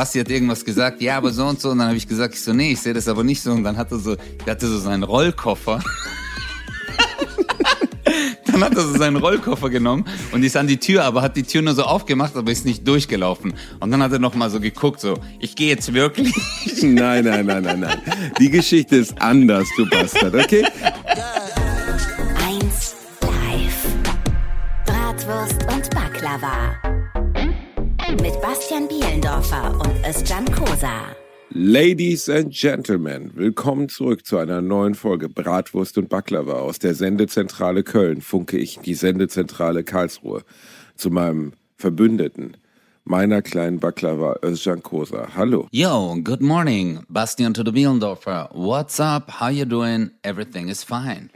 Basti hat irgendwas gesagt, ja, aber so und so. Und dann habe ich gesagt, ich so, nee, ich sehe das aber nicht so. Und dann hat er so, der hatte so seinen Rollkoffer. dann hat er so seinen Rollkoffer genommen und ist an die Tür, aber hat die Tür nur so aufgemacht, aber ist nicht durchgelaufen. Und dann hat er noch mal so geguckt, so, ich gehe jetzt wirklich. Nein, nein, nein, nein, nein. Die Geschichte ist anders, du Bastard, okay? Eins live. Bratwurst und Baklava. Mit Bastian Bielendorfer und Özcan Kosa. Ladies and Gentlemen, willkommen zurück zu einer neuen Folge Bratwurst und Baklava aus der Sendezentrale Köln, funke ich die Sendezentrale Karlsruhe, zu meinem Verbündeten, meiner kleinen Baklava Özcan Kosa. Hallo. Yo, good morning, Bastian to the Bielendorfer. What's up? How you doing? Everything is fine.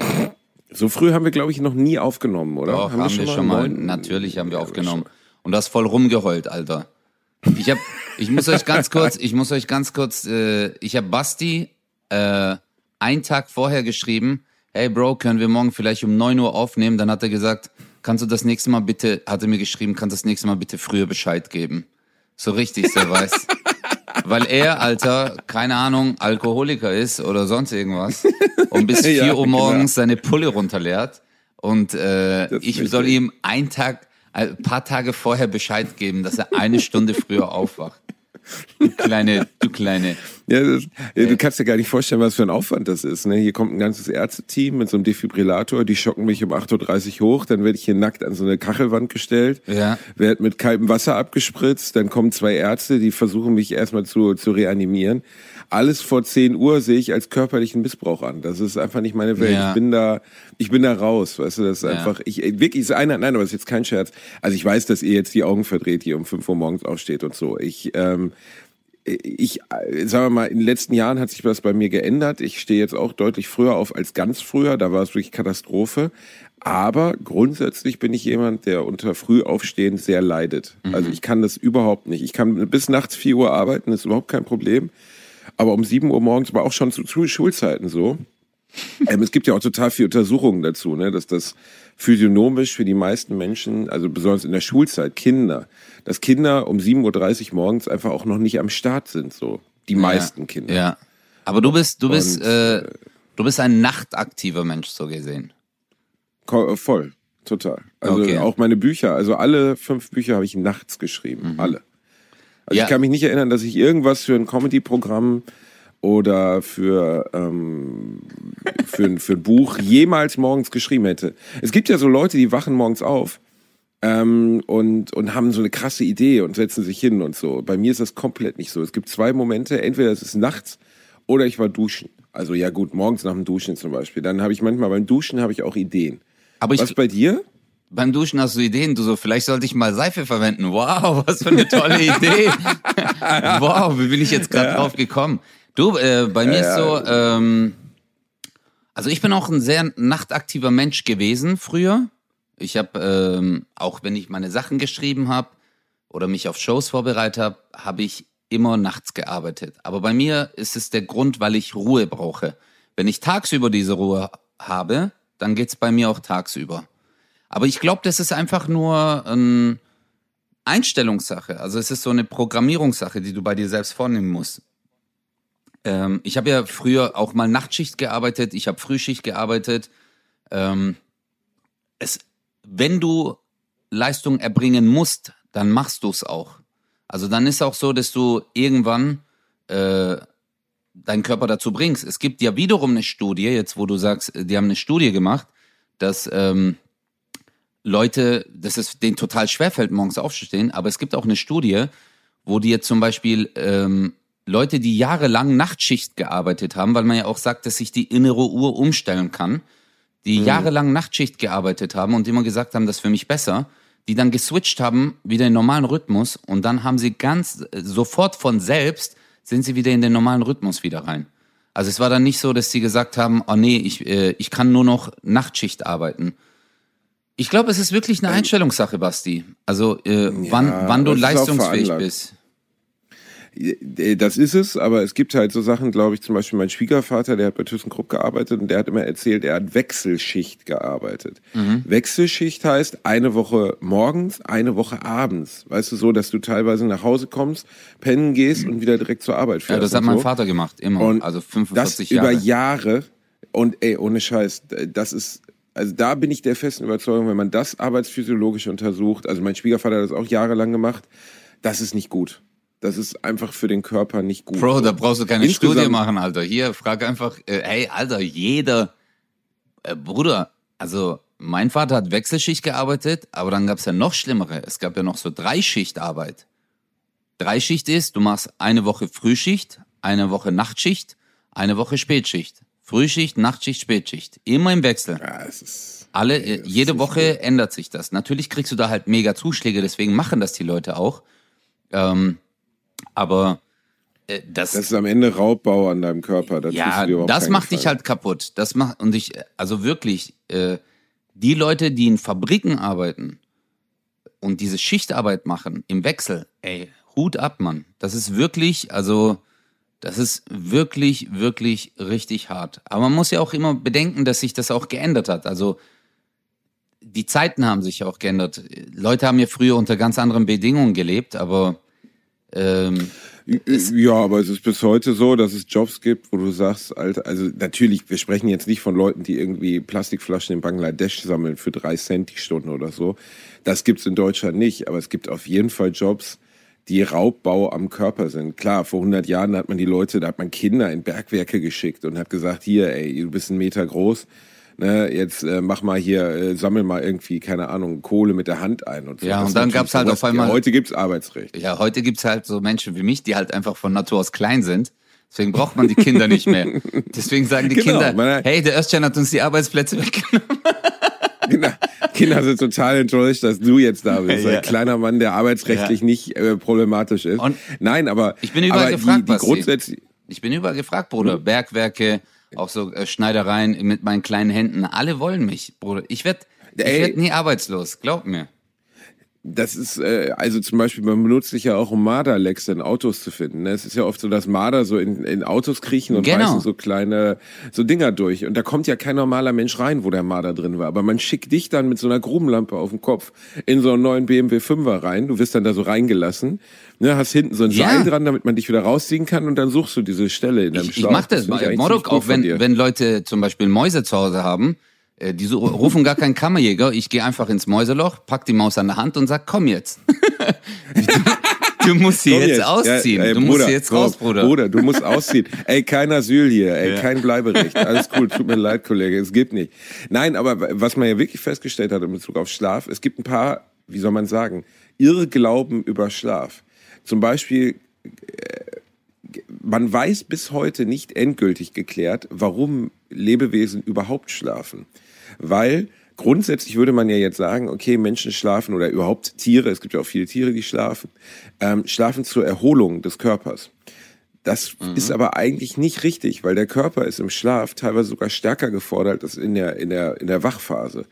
So früh haben wir, glaube ich, noch nie aufgenommen, oder? Doch, haben, wir schon mal. neun? Natürlich haben wir Ja, aufgenommen. Und du hast voll rumgeheult, Alter. Ich hab, ich muss euch ganz kurz, ich muss euch ganz kurz, äh, ich habe Basti äh, einen Tag vorher geschrieben, hey Bro, können wir morgen vielleicht um 9 Uhr aufnehmen? Dann hat er gesagt, kannst du das nächste Mal bitte, hat er mir geschrieben, kannst du das nächste Mal bitte früher Bescheid geben. So richtig, so weiß. Weil er, Alter, keine Ahnung, Alkoholiker ist oder sonst irgendwas und bis 4 Ja, Uhr morgens seine Pulle runterleert. Und äh, ich soll ihm einen Tag, ein paar Tage vorher Bescheid geben, dass er eine Stunde früher aufwacht. Du kleine, du kleine. Ja, das, ja, du kannst dir gar nicht vorstellen, was für ein Aufwand das ist. Ne? Hier kommt ein ganzes Ärzteteam mit so einem Defibrillator, die schocken mich um 8.30 Uhr hoch, dann werde ich hier nackt an so eine Kachelwand gestellt, Ja. werde mit kaltem Wasser abgespritzt, dann kommen zwei Ärzte, die versuchen mich erstmal zu, zu reanimieren. Alles vor 10 Uhr sehe ich als körperlichen Missbrauch an. Das ist einfach nicht meine Welt. Ja. Ich bin da, ich bin da raus, weißt du, das ist Ja. einfach, ich, wirklich ist einer, nein, aber das ist jetzt kein Scherz. Also ich weiß, dass ihr jetzt die Augen verdreht, hier um 5 Uhr morgens aufsteht und so. Ich, ähm, ich, äh, sagen wir mal, in den letzten Jahren hat sich was bei mir geändert. Ich stehe jetzt auch deutlich früher auf als ganz früher. Da war es wirklich Katastrophe. Aber grundsätzlich bin ich jemand, der unter Frühaufstehen sehr leidet. Also ich kann das überhaupt nicht. Ich kann bis nachts 4 Uhr arbeiten, ist überhaupt kein Problem. Aber um 7 Uhr morgens, aber auch schon zu, zu Schulzeiten so. Ähm, es gibt ja auch total viele Untersuchungen dazu, ne, dass das physiognomisch für die meisten Menschen, also besonders in der Schulzeit, Kinder, dass Kinder um 7.30 Uhr morgens einfach auch noch nicht am Start sind, so. Die meisten Kinder. Ja. Aber du bist, du bist, Und, äh, du bist ein nachtaktiver Mensch, so gesehen. Äh, Voll, total. Also Okay. auch meine Bücher, also alle fünf Bücher habe ich nachts geschrieben, alle. Also Ja. ich kann mich nicht erinnern, dass ich irgendwas für ein Comedy-Programm oder für, ähm, für, ein- für ein Buch jemals morgens geschrieben hätte. Es gibt ja so Leute, die wachen morgens auf ähm, und, und haben so eine krasse Idee und setzen sich hin und so. Bei mir ist das komplett nicht so. Es gibt zwei Momente, entweder es ist nachts oder ich war duschen. Also ja gut, morgens nach dem Duschen zum Beispiel. Dann habe ich manchmal beim Duschen habe ich auch Ideen. Aber ich, Was bei dir? Beim Duschen hast du Ideen, du so, vielleicht sollte ich mal Seife verwenden. Wow, was für eine tolle Idee. wow, wie bin ich jetzt gerade drauf gekommen? Du, äh, bei mir ist so, ähm, also ich bin auch ein sehr nachtaktiver Mensch gewesen früher. Ich habe, ähm, auch wenn ich meine Sachen geschrieben habe oder mich auf Shows vorbereitet habe, habe ich immer nachts gearbeitet. Aber bei mir ist es der Grund, weil ich Ruhe brauche. Wenn ich tagsüber diese Ruhe habe, dann geht's bei mir auch tagsüber. Aber ich glaube, das ist einfach nur eine Einstellungssache. Also es ist so eine Programmierungssache, die du bei dir selbst vornehmen musst. Ähm, ich habe ja früher auch mal Nachtschicht gearbeitet, ich habe Frühschicht gearbeitet. Ähm, es, wenn du Leistung erbringen musst, dann machst du es auch. Also dann ist auch so, dass du irgendwann äh, deinen Körper dazu bringst. Es gibt ja wiederum eine Studie, jetzt wo du sagst, die haben eine Studie gemacht, dass ähm, Leute, dass es denen total schwerfällt, morgens aufzustehen, aber es gibt auch eine Studie, wo die jetzt zum Beispiel ähm, Leute, die jahrelang Nachtschicht gearbeitet haben, weil man ja auch sagt, dass sich die innere Uhr umstellen kann, die jahrelang Nachtschicht gearbeitet haben und immer gesagt haben, das ist für mich besser, die dann geswitcht haben, wieder in den normalen Rhythmus und dann haben sie ganz äh, sofort von selbst sind sie wieder in den normalen Rhythmus wieder rein. Also es war dann nicht so, dass sie gesagt haben, oh nee, ich, äh, ich kann nur noch Nachtschicht arbeiten. Ich glaube, es ist wirklich eine Einstellungssache, Basti. Also äh, wann, wann du leistungsfähig bist. Das ist es, aber es gibt halt so Sachen, glaube ich, zum Beispiel mein Schwiegervater, der hat bei ThyssenKrupp gearbeitet und der hat immer erzählt, er hat Wechselschicht gearbeitet. Mhm. Wechselschicht heißt eine Woche morgens, eine Woche abends. Weißt du, so, dass du teilweise nach Hause kommst, pennen gehst und wieder direkt zur Arbeit fährst. Ja, das hat mein Vater gemacht, immer. Und also 45 das Jahre. über Jahre. Und ey, ohne Scheiß, das ist, also da bin ich der festen Überzeugung, wenn man das arbeitsphysiologisch untersucht, also mein Schwiegervater hat das auch jahrelang gemacht, das ist nicht gut. Das ist einfach für den Körper nicht gut. Bro, da brauchst du keine Insgesamt Studie machen, Alter. Hier, frag einfach, äh, hey, Alter, jeder, äh, Bruder, also mein Vater hat Wechselschicht gearbeitet, aber dann gab's ja noch schlimmere. Es gab ja noch so Dreischichtarbeit. Dreischicht ist, du machst eine Woche Frühschicht, eine Woche Nachtschicht, eine Woche Spätschicht. Frühschicht, Nachtschicht, Spätschicht. Immer im Wechsel. Ja, es ist, Alle, nee, jede Woche ändert sich das. Natürlich kriegst du da halt mega Zuschläge, deswegen machen das die Leute auch. Ähm, aber äh, das, das ist am Ende Raubbau an deinem Körper. Da ja, das macht dich halt kaputt. Das macht und ich also wirklich äh, die Leute, die in Fabriken arbeiten und diese Schichtarbeit machen im Wechsel, ey, Hut ab, Mann. Das ist wirklich, also das ist wirklich, wirklich richtig hart. Aber man muss ja auch immer bedenken, dass sich das auch geändert hat. Also die Zeiten haben sich auch geändert. Leute haben ja früher unter ganz anderen Bedingungen gelebt, aber ähm, ja, aber es ist bis heute so, dass es Jobs gibt, wo du sagst, Alter, also natürlich, wir sprechen jetzt nicht von Leuten, die irgendwie Plastikflaschen in Bangladesch sammeln für drei Cent die Stunde oder so. Das gibt's in Deutschland nicht, aber es gibt auf jeden Fall Jobs, die Raubbau am Körper sind. Klar, vor 100 Jahren hat man die Leute, da hat man Kinder in Bergwerke geschickt und hat gesagt, hier, ey, du bist ein Meter groß, ne, jetzt äh, mach mal hier, äh, sammel mal irgendwie, keine Ahnung, Kohle mit der Hand ein und so. Ja, das und dann gab's halt auf einmal. Ja, heute gibt's Arbeitsrecht. Ja, heute gibt's halt so Menschen wie mich, die halt einfach von Natur aus klein sind. Deswegen braucht man die Kinder nicht mehr. Deswegen sagen die genau, Kinder, hey, der Östchen hat uns die Arbeitsplätze weggenommen. Genau. Kinder sind total enttäuscht, dass du jetzt da bist. Ja. Ein kleiner Mann, der arbeitsrechtlich ja. nicht äh, problematisch ist. Und Nein, aber ich bin überall gefragt, die, die grundsätzlich Ich bin überall gefragt, Bruder. Mhm. Bergwerke, auch so äh, Schneidereien mit meinen kleinen Händen. Alle wollen mich, Bruder. Ich werde werd nie arbeitslos, glaub mir. Das ist, äh, also zum Beispiel, man benutzt sich ja auch, um Marderlecks in Autos zu finden. Ne? Es ist ja oft so, dass Marder so in, in Autos kriechen und genau. so kleine, so Dinger durch. Und da kommt ja kein normaler Mensch rein, wo der Marder drin war. Aber man schickt dich dann mit so einer Grubenlampe auf dem Kopf in so einen neuen BMW 5er rein. Du wirst dann da so reingelassen. Ne, hast hinten so ein ja. Seil dran, damit man dich wieder rausziehen kann und dann suchst du diese Stelle in deinem Ich, ich mach das, das Modok, auch wenn, wenn Leute zum Beispiel Mäuse zu Hause haben, äh, die so, rufen gar keinen Kammerjäger. Ich gehe einfach ins Mäuseloch, pack die Maus an der Hand und sag, komm jetzt. du musst sie jetzt, jetzt, ausziehen. Ja, ey, du Bruder, musst sie jetzt raus, Bruder. Bruder, du musst ausziehen. Ey, kein Asyl hier, ey, ja. kein Bleiberecht. Alles cool, tut mir leid, Kollege, es gibt nicht. Nein, aber was man ja wirklich festgestellt hat in Bezug auf Schlaf, es gibt ein paar, wie soll man sagen, Irrglauben über Schlaf. Zum Beispiel, äh, man weiß bis heute nicht endgültig geklärt, warum Lebewesen überhaupt schlafen weil grundsätzlich würde man ja jetzt sagen, okay, Menschen schlafen oder überhaupt Tiere, es gibt ja auch viele Tiere, die schlafen, ähm, schlafen zur Erholung des Körpers. Das mhm. ist aber eigentlich nicht richtig, weil der Körper ist im Schlaf teilweise sogar stärker gefordert als in der, in der, in der Wachphase.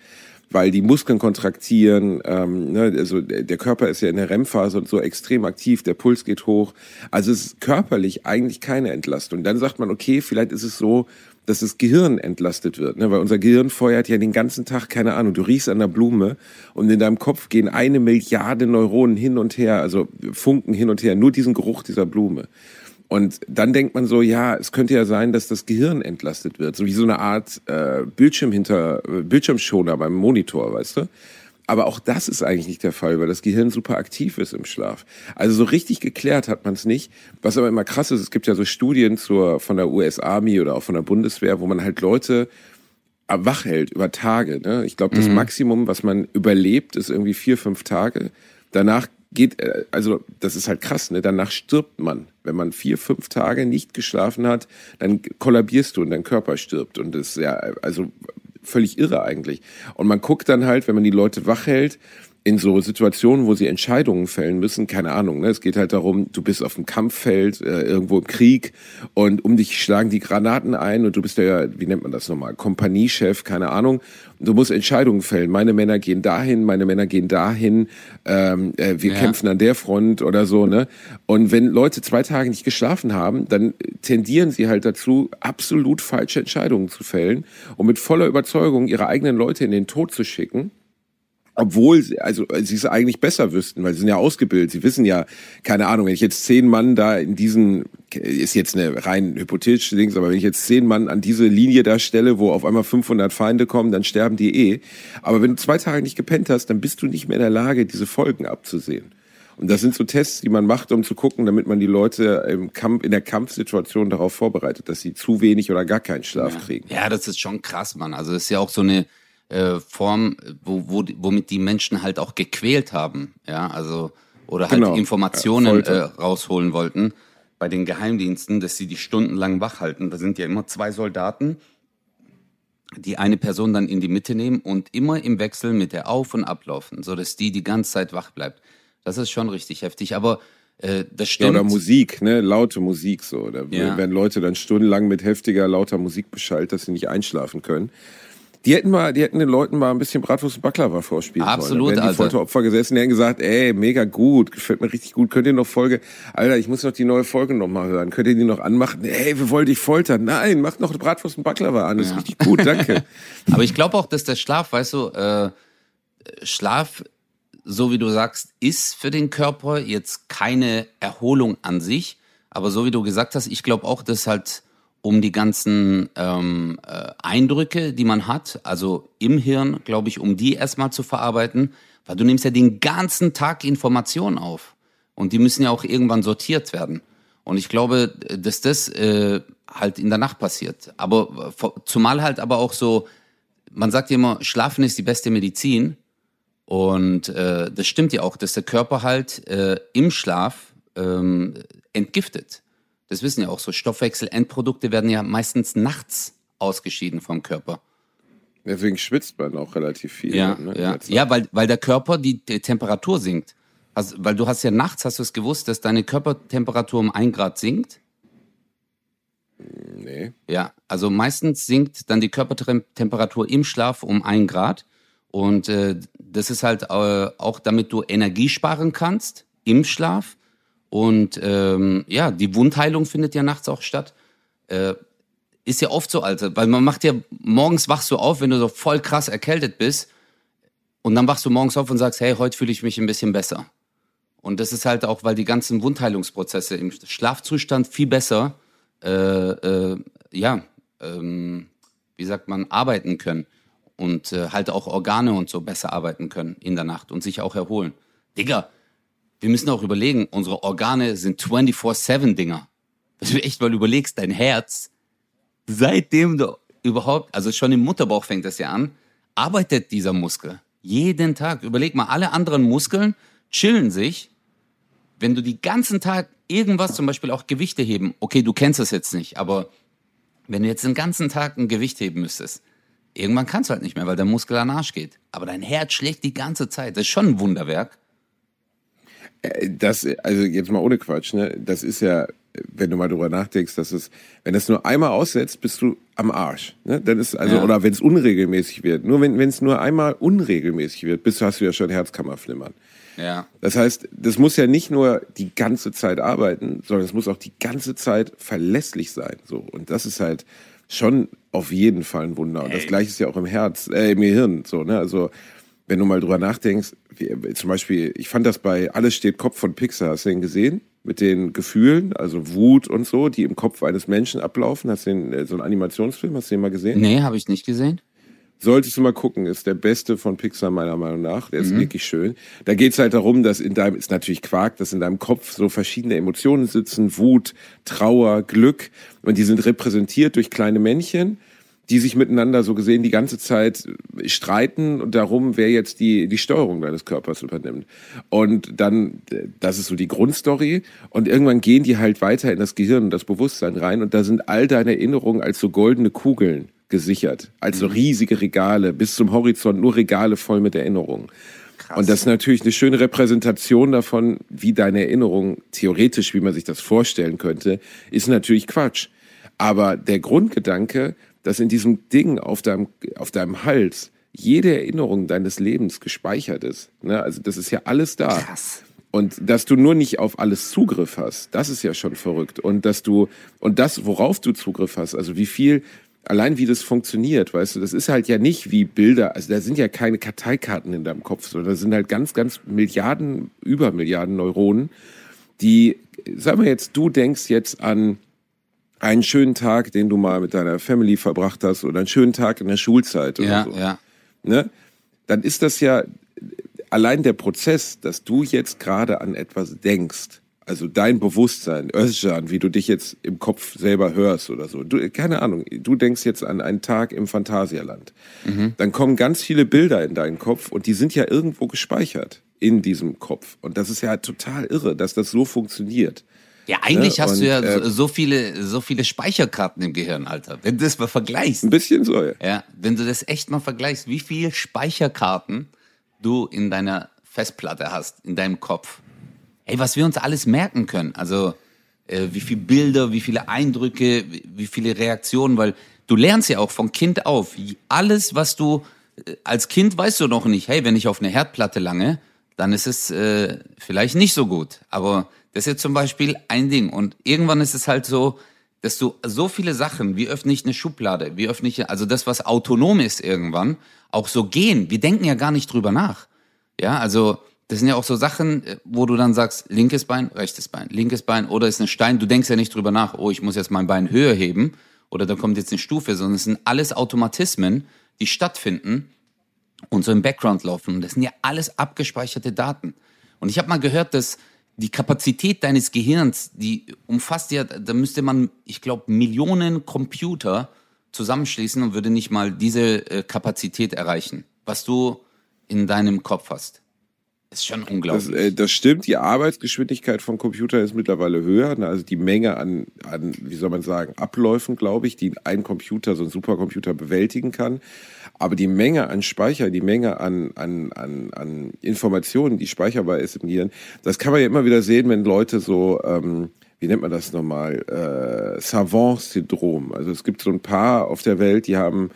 Weil die Muskeln kontraktieren, ähm, ne, also der Körper ist ja in der REM-Phase und so extrem aktiv, der Puls geht hoch. Also es ist körperlich eigentlich keine Entlastung. Dann sagt man, okay, vielleicht ist es so, dass das Gehirn entlastet wird. Ne? Weil unser Gehirn feuert ja den ganzen Tag, keine Ahnung, du riechst an der Blume und in deinem Kopf gehen eine Milliarde Neuronen hin und her, also Funken hin und her, nur diesen Geruch dieser Blume. Und dann denkt man so, ja, es könnte ja sein, dass das Gehirn entlastet wird, so wie so eine Art äh, Bildschirm hinter äh, Bildschirmschoner beim Monitor, weißt du? Aber auch das ist eigentlich nicht der Fall, weil das Gehirn super aktiv ist im Schlaf. Also so richtig geklärt hat man es nicht. Was aber immer krass ist, es gibt ja so Studien zur, von der US Army oder auch von der Bundeswehr, wo man halt Leute wach hält über Tage. Ne? Ich glaube, das mhm. Maximum, was man überlebt, ist irgendwie vier, fünf Tage. Danach geht, äh, also das ist halt krass, ne? Danach stirbt man. Wenn man vier, fünf Tage nicht geschlafen hat, dann kollabierst du und dein Körper stirbt. Und das ist ja, also völlig irre eigentlich. Und man guckt dann halt, wenn man die Leute wach hält, in so Situationen, wo sie Entscheidungen fällen müssen, keine Ahnung, ne? es geht halt darum, du bist auf dem Kampffeld, äh, irgendwo im Krieg und um dich schlagen die Granaten ein und du bist ja, wie nennt man das nochmal, Kompaniechef, keine Ahnung, du musst Entscheidungen fällen. Meine Männer gehen dahin, meine Männer gehen dahin, ähm, äh, wir ja. kämpfen an der Front oder so, ne? Und wenn Leute zwei Tage nicht geschlafen haben, dann tendieren sie halt dazu, absolut falsche Entscheidungen zu fällen und mit voller Überzeugung ihre eigenen Leute in den Tod zu schicken obwohl sie, also sie es eigentlich besser wüssten, weil sie sind ja ausgebildet. Sie wissen ja, keine Ahnung, wenn ich jetzt zehn Mann da in diesen, ist jetzt eine rein hypothetische Dings, aber wenn ich jetzt zehn Mann an diese Linie da stelle, wo auf einmal 500 Feinde kommen, dann sterben die eh. Aber wenn du zwei Tage nicht gepennt hast, dann bist du nicht mehr in der Lage, diese Folgen abzusehen. Und das sind so Tests, die man macht, um zu gucken, damit man die Leute im Kampf, in der Kampfsituation darauf vorbereitet, dass sie zu wenig oder gar keinen Schlaf ja. kriegen. Ja, das ist schon krass, Mann. Also das ist ja auch so eine, äh, Form, wo, wo, womit die Menschen halt auch gequält haben, ja, also oder halt genau. Informationen ja, äh, rausholen wollten bei den Geheimdiensten, dass sie die stundenlang wach halten. Da sind ja immer zwei Soldaten, die eine Person dann in die Mitte nehmen und immer im Wechsel mit der auf und ablaufen, so dass die die ganze Zeit wach bleibt. Das ist schon richtig heftig, aber äh, das stimmt. Ja, oder Musik, ne, laute Musik so. Da ja. werden Leute dann stundenlang mit heftiger, lauter Musik beschallt, dass sie nicht einschlafen können. Die hätten mal, die hätten den Leuten mal ein bisschen Bratwurst und Baklava vorspielen Absolut, sollen. Absolut, Alter. die Folteropfer gesessen, die hätten gesagt, ey, mega gut, gefällt mir richtig gut. Könnt ihr noch Folge, Alter, ich muss noch die neue Folge noch mal hören. Könnt ihr die noch anmachen? Ey, wir wollen dich foltern. Nein, macht noch Bratwurst und Baklava an. Das ja. ist richtig gut, danke. Aber ich glaube auch, dass der Schlaf, weißt du, äh, Schlaf, so wie du sagst, ist für den Körper jetzt keine Erholung an sich. Aber so wie du gesagt hast, ich glaube auch, dass halt um die ganzen ähm, äh, Eindrücke, die man hat, also im Hirn, glaube ich, um die erstmal zu verarbeiten, weil du nimmst ja den ganzen Tag Informationen auf und die müssen ja auch irgendwann sortiert werden. Und ich glaube, dass das äh, halt in der Nacht passiert. Aber zumal halt aber auch so, man sagt ja immer, Schlafen ist die beste Medizin. Und äh, das stimmt ja auch, dass der Körper halt äh, im Schlaf ähm, entgiftet. Das wissen ja auch so. Stoffwechselendprodukte werden ja meistens nachts ausgeschieden vom Körper. Deswegen schwitzt man auch relativ viel. Ja, ne, ja. ja weil, weil der Körper die, die Temperatur sinkt. Also, weil du hast ja nachts, hast du es gewusst, dass deine Körpertemperatur um ein Grad sinkt? Nee. Ja, also meistens sinkt dann die Körpertemperatur im Schlaf um ein Grad. Und äh, das ist halt äh, auch, damit du Energie sparen kannst im Schlaf. Und ähm, ja, die Wundheilung findet ja nachts auch statt. Äh, ist ja oft so, Alter, weil man macht ja, morgens wachst du auf, wenn du so voll krass erkältet bist. Und dann wachst du morgens auf und sagst, hey, heute fühle ich mich ein bisschen besser. Und das ist halt auch, weil die ganzen Wundheilungsprozesse im Schlafzustand viel besser, äh, äh, ja, ähm, wie sagt man, arbeiten können. Und äh, halt auch Organe und so besser arbeiten können in der Nacht und sich auch erholen. Digga, wir müssen auch überlegen, unsere Organe sind 24-7-Dinger. Dass du echt mal überlegst, dein Herz, seitdem du überhaupt, also schon im Mutterbauch fängt das ja an, arbeitet dieser Muskel. Jeden Tag. Überleg mal, alle anderen Muskeln chillen sich. Wenn du die ganzen Tag irgendwas, zum Beispiel auch Gewichte heben, okay, du kennst das jetzt nicht, aber wenn du jetzt den ganzen Tag ein Gewicht heben müsstest, irgendwann kannst du halt nicht mehr, weil der Muskel an Arsch geht. Aber dein Herz schlägt die ganze Zeit. Das ist schon ein Wunderwerk. Äh, das, also jetzt mal ohne Quatsch, ne? Das ist ja, wenn du mal drüber nachdenkst, dass es, wenn das nur einmal aussetzt, bist du am Arsch. Ne? Dann ist also, ja. oder wenn es unregelmäßig wird. Nur wenn es nur einmal unregelmäßig wird, bist du hast du ja schon Herzkammerflimmern. Ja. Das heißt, das muss ja nicht nur die ganze Zeit arbeiten, sondern es muss auch die ganze Zeit verlässlich sein. So. Und das ist halt schon auf jeden Fall ein Wunder. Und das gleiche ist ja auch im Herz, äh, im Gehirn. So, ne? Also wenn du mal drüber nachdenkst, wie, zum Beispiel, ich fand das bei Alles steht Kopf von Pixar, hast du den gesehen? Mit den Gefühlen, also Wut und so, die im Kopf eines Menschen ablaufen. Hast du den, äh, so einen Animationsfilm, hast du den mal gesehen? Nee, habe ich nicht gesehen. Solltest du mal gucken, ist der beste von Pixar meiner Meinung nach. Der ist mhm. wirklich schön. Da geht's halt darum, dass in deinem, ist natürlich Quark, dass in deinem Kopf so verschiedene Emotionen sitzen, Wut, Trauer, Glück. Und die sind repräsentiert durch kleine Männchen die sich miteinander so gesehen die ganze Zeit streiten und darum, wer jetzt die, die Steuerung deines Körpers übernimmt. Und dann, das ist so die Grundstory. Und irgendwann gehen die halt weiter in das Gehirn und das Bewusstsein rein. Und da sind all deine Erinnerungen als so goldene Kugeln gesichert. Als so mhm. riesige Regale, bis zum Horizont nur Regale voll mit Erinnerungen. Krass. Und das ist natürlich eine schöne Repräsentation davon, wie deine Erinnerung theoretisch, wie man sich das vorstellen könnte, ist natürlich Quatsch. Aber der Grundgedanke, dass in diesem Ding auf deinem, auf deinem Hals jede Erinnerung deines Lebens gespeichert ist. Ne? Also das ist ja alles da. Krass. Und dass du nur nicht auf alles Zugriff hast, das ist ja schon verrückt. Und dass du, und das, worauf du Zugriff hast, also wie viel, allein wie das funktioniert, weißt du, das ist halt ja nicht wie Bilder, also da sind ja keine Karteikarten in deinem Kopf, sondern da sind halt ganz, ganz Milliarden, über Milliarden Neuronen, die, sag mal jetzt, du denkst jetzt an einen schönen Tag, den du mal mit deiner Family verbracht hast oder einen schönen Tag in der Schulzeit oder ja, so. Ja. Ne? Dann ist das ja, allein der Prozess, dass du jetzt gerade an etwas denkst, also dein Bewusstsein, Özcan, wie du dich jetzt im Kopf selber hörst oder so. Du, keine Ahnung, du denkst jetzt an einen Tag im Phantasialand. Mhm. Dann kommen ganz viele Bilder in deinen Kopf und die sind ja irgendwo gespeichert in diesem Kopf. Und das ist ja total irre, dass das so funktioniert. Ja, eigentlich ja, hast und, du ja äh, so viele, so viele Speicherkarten im Gehirn, Alter. Wenn du das mal vergleichst. Ein bisschen so, ja. Ja, wenn du das echt mal vergleichst, wie viele Speicherkarten du in deiner Festplatte hast, in deinem Kopf. Ey, was wir uns alles merken können. Also, äh, wie viele Bilder, wie viele Eindrücke, wie viele Reaktionen, weil du lernst ja auch von Kind auf. Alles, was du, äh, als Kind weißt du noch nicht, hey, wenn ich auf eine Herdplatte lange, dann ist es äh, vielleicht nicht so gut. Aber das ist jetzt zum Beispiel ein Ding. Und irgendwann ist es halt so, dass du so viele Sachen, wie öffne ich eine Schublade, wie öffne ich, also das, was autonom ist irgendwann, auch so gehen. Wir denken ja gar nicht drüber nach. Ja, also das sind ja auch so Sachen, wo du dann sagst, linkes Bein, rechtes Bein, linkes Bein oder ist ein Stein, du denkst ja nicht drüber nach, oh, ich muss jetzt mein Bein höher heben oder da kommt jetzt eine Stufe, sondern es sind alles Automatismen, die stattfinden und so im Background laufen. Und das sind ja alles abgespeicherte Daten. Und ich habe mal gehört, dass die Kapazität deines Gehirns, die umfasst ja, da müsste man, ich glaube, Millionen Computer zusammenschließen und würde nicht mal diese äh, Kapazität erreichen, was du in deinem Kopf hast. Das ist schon unglaublich. Das, äh, das stimmt, die Arbeitsgeschwindigkeit von Computern ist mittlerweile höher. Ne? Also die Menge an, an, wie soll man sagen, Abläufen, glaube ich, die ein Computer, so ein Supercomputer bewältigen kann. Aber die Menge an Speicher, die Menge an, an, an, an Informationen, die speicherbar ist im Gehirn, das kann man ja immer wieder sehen, wenn Leute so, ähm, wie nennt man das nochmal, äh, Savant-Syndrom. Also es gibt so ein paar auf der Welt, die haben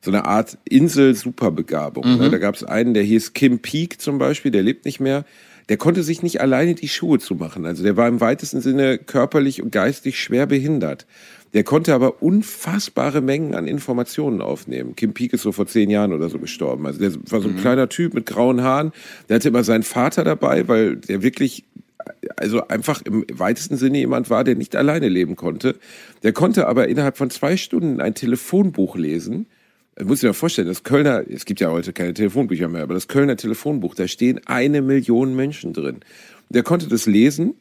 so eine Art Insel-Superbegabung. Ne? Mhm. Da gab es einen, der hieß Kim Peek zum Beispiel, der lebt nicht mehr. Der konnte sich nicht alleine die Schuhe zumachen. Also der war im weitesten Sinne körperlich und geistig schwer behindert. Der konnte aber unfassbare Mengen an Informationen aufnehmen. Kim Peek ist so vor zehn Jahren oder so gestorben. Also der war so ein mhm. kleiner Typ mit grauen Haaren. Der hatte immer seinen Vater dabei, weil der wirklich also einfach im weitesten Sinne jemand war, der nicht alleine leben konnte. Der konnte aber innerhalb von zwei Stunden ein Telefonbuch lesen muss ich mir vorstellen, das Kölner, es gibt ja heute keine Telefonbücher mehr, aber das Kölner Telefonbuch, da stehen eine Million Menschen drin. Der konnte das lesen,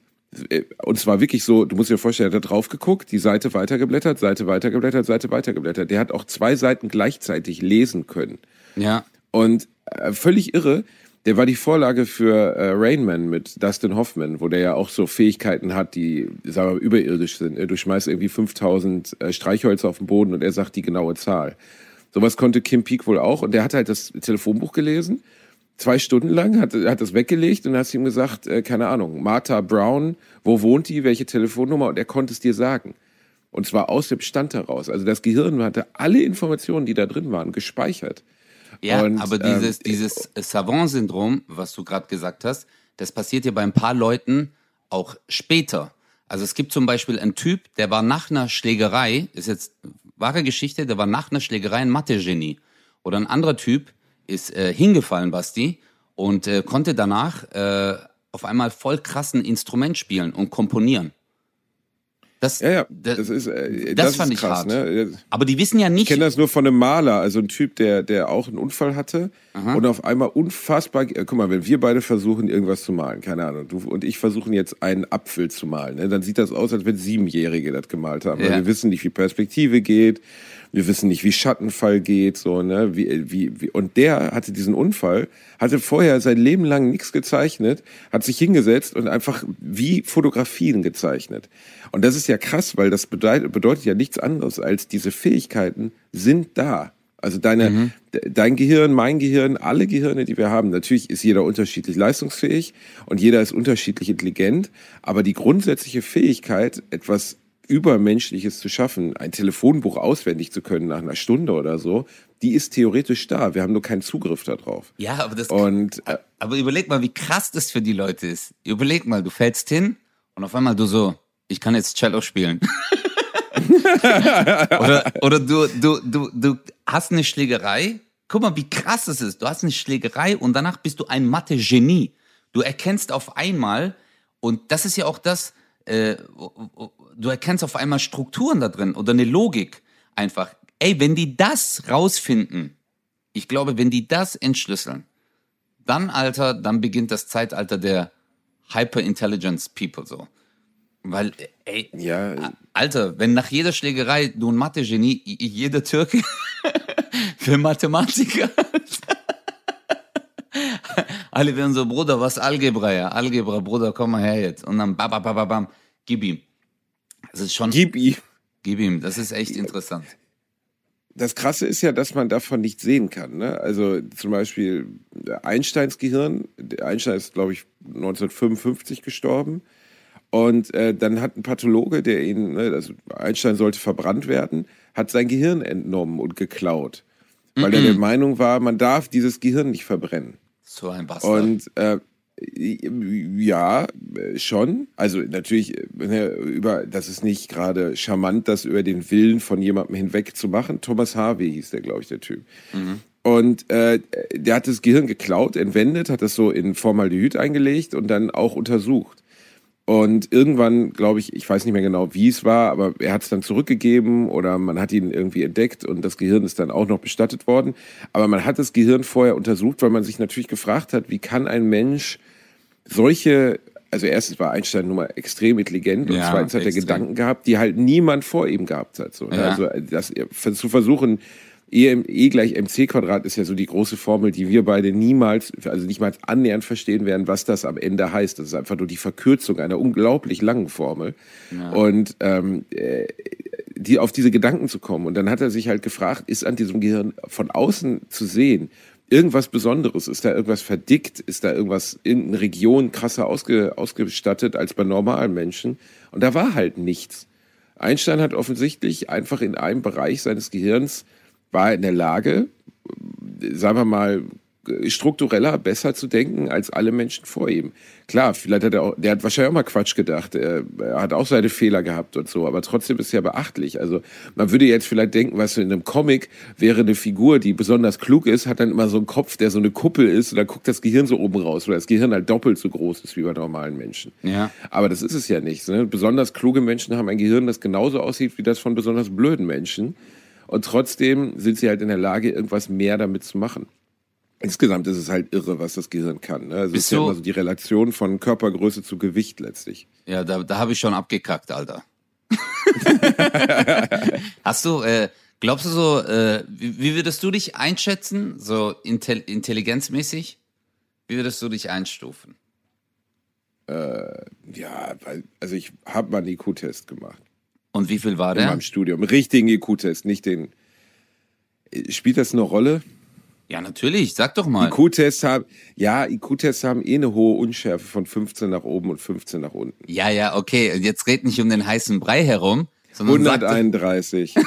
äh, und zwar wirklich so, du musst dir vorstellen, er hat da drauf geguckt, die Seite weitergeblättert, Seite weitergeblättert, Seite weitergeblättert. Der hat auch zwei Seiten gleichzeitig lesen können. Ja. Und äh, völlig irre, der war die Vorlage für äh, Rainman mit Dustin Hoffman, wo der ja auch so Fähigkeiten hat, die, sagen wir, überirdisch sind. Du schmeißt irgendwie 5000 äh, Streichhölzer auf den Boden und er sagt die genaue Zahl. Sowas konnte Kim Peek wohl auch. Und der hat halt das Telefonbuch gelesen, zwei Stunden lang, hat, hat das weggelegt und hat ihm gesagt, äh, keine Ahnung, Martha Brown, wo wohnt die, welche Telefonnummer? Und er konnte es dir sagen. Und zwar aus dem Stand heraus. Also das Gehirn hatte alle Informationen, die da drin waren, gespeichert. Ja, und, aber dieses, ähm, dieses Savant-Syndrom, was du gerade gesagt hast, das passiert ja bei ein paar Leuten auch später. Also es gibt zum Beispiel einen Typ, der war nach einer Schlägerei, ist jetzt wahre Geschichte, der war nach einer Schlägerei ein Mathe-Genie. Oder ein anderer Typ ist äh, hingefallen, Basti, und äh, konnte danach äh, auf einmal voll krassen Instrument spielen und komponieren. Das, ja, ja, das, ist, äh, das, das fand ist krass, ich hart. Ne? Aber die wissen ja nicht. Ich kenne das nur von einem Maler, also ein Typ, der, der auch einen Unfall hatte Aha. und auf einmal unfassbar. Äh, guck mal, wenn wir beide versuchen, irgendwas zu malen, keine Ahnung, du und ich versuchen jetzt einen Apfel zu malen, ne? dann sieht das aus, als wenn Siebenjährige das gemalt haben. Ja. Weil wir wissen nicht, wie Perspektive geht, wir wissen nicht, wie Schattenfall geht, so, ne, wie, wie, wie, und der hatte diesen Unfall, hatte vorher sein Leben lang nichts gezeichnet, hat sich hingesetzt und einfach wie Fotografien gezeichnet. Und das ist ja krass, weil das bedeutet, bedeutet ja nichts anderes als diese Fähigkeiten sind da. Also deine, mhm. dein Gehirn, mein Gehirn, alle Gehirne, die wir haben. Natürlich ist jeder unterschiedlich leistungsfähig und jeder ist unterschiedlich intelligent. Aber die grundsätzliche Fähigkeit, etwas Übermenschliches zu schaffen, ein Telefonbuch auswendig zu können nach einer Stunde oder so, die ist theoretisch da. Wir haben nur keinen Zugriff darauf. Ja, aber das. Und, äh, aber überleg mal, wie krass das für die Leute ist. Überleg mal, du fällst hin und auf einmal du so, ich kann jetzt Cello spielen. oder oder du, du, du, du hast eine Schlägerei. Guck mal, wie krass es ist. Du hast eine Schlägerei und danach bist du ein Mathe-Genie. Du erkennst auf einmal, und das ist ja auch das, äh, du erkennst auf einmal Strukturen da drin oder eine Logik einfach. Ey, wenn die das rausfinden, ich glaube, wenn die das entschlüsseln, dann, Alter, dann beginnt das Zeitalter der Hyper-Intelligence People so. Weil, ey, ja. Alter, wenn nach jeder Schlägerei du ein Mathe-Genie, jeder Türke für Mathematiker. Alle werden so, Bruder, was Algebra, ja? Algebra, Bruder, komm mal her jetzt. Und dann bam, bam, bam, bam, gib ihm. Das ist schon. Gib ihm. Gib ihm, das ist echt interessant. Das Krasse ist ja, dass man davon nicht sehen kann. Ne? Also zum Beispiel Einsteins Gehirn. Einstein ist, glaube ich, 1955 gestorben. Und äh, dann hat ein Pathologe, der ihn, ne, also Einstein sollte verbrannt werden, hat sein Gehirn entnommen und geklaut. Weil mm -mm. er der Meinung war, man darf dieses Gehirn nicht verbrennen. So ein Bastard. Und äh, ja, schon. Also natürlich, ne, über, das ist nicht gerade charmant, das über den Willen von jemandem hinweg zu machen. Thomas Harvey hieß der, glaube ich, der Typ. Mhm. Und äh, der hat das Gehirn geklaut, entwendet, hat das so in Formaldehyd eingelegt und dann auch untersucht. Und irgendwann, glaube ich, ich weiß nicht mehr genau, wie es war, aber er hat es dann zurückgegeben oder man hat ihn irgendwie entdeckt und das Gehirn ist dann auch noch bestattet worden. Aber man hat das Gehirn vorher untersucht, weil man sich natürlich gefragt hat, wie kann ein Mensch solche, also erstens war Einstein nun mal extrem intelligent und ja, zweitens hat er Gedanken gehabt, die halt niemand vor ihm gehabt hat. So, ne? ja. Also das zu versuchen, E, e gleich mc Quadrat ist ja so die große Formel, die wir beide niemals, also nicht mal annähernd verstehen werden, was das am Ende heißt. Das ist einfach nur die Verkürzung einer unglaublich langen Formel. Ja. Und ähm, äh, die auf diese Gedanken zu kommen. Und dann hat er sich halt gefragt, ist an diesem Gehirn von außen zu sehen, irgendwas Besonderes? Ist da irgendwas verdickt? Ist da irgendwas, irgendeine Region krasser ausge, ausgestattet als bei normalen Menschen? Und da war halt nichts. Einstein hat offensichtlich einfach in einem Bereich seines Gehirns war in der Lage, sagen wir mal, struktureller besser zu denken als alle Menschen vor ihm. Klar, vielleicht hat er auch, der hat wahrscheinlich auch mal Quatsch gedacht. Er, er, hat auch seine Fehler gehabt und so, aber trotzdem ist ja beachtlich. Also man würde jetzt vielleicht denken, was weißt du, in einem Comic wäre eine Figur, die besonders klug ist, hat dann immer so einen Kopf, der so eine Kuppel ist und dann guckt das Gehirn so oben raus, weil das Gehirn halt doppelt so groß ist wie bei normalen Menschen. Ja. Aber das ist es ja nicht. Ne? Besonders kluge Menschen haben ein Gehirn, das genauso aussieht wie das von besonders blöden Menschen. Und trotzdem sind sie halt in der Lage, irgendwas mehr damit zu machen. Insgesamt ist es halt irre, was das Gehirn kann. Ne? Also es ist ja immer so die Relation von Körpergröße zu Gewicht letztlich. Ja, da, da habe ich schon abgekackt, Alter. Hast du, äh, glaubst du so, äh, wie, wie, würdest du dich einschätzen, so intel intelligenzmäßig? Wie würdest du dich einstufen? Äh, ja, weil, also ich habe mal einen IQ-Test gemacht. Und wie viel war der? In meinem Studium. Richtigen IQ-Test, nicht den. Spielt das eine Rolle? Ja, natürlich. Sag doch mal. IQ-Tests haben, ja, IQ-Tests haben eh eine hohe Unschärfe von 15 nach oben und 15 nach unten. Ja, ja, okay. Jetzt red nicht um den heißen Brei herum. 131.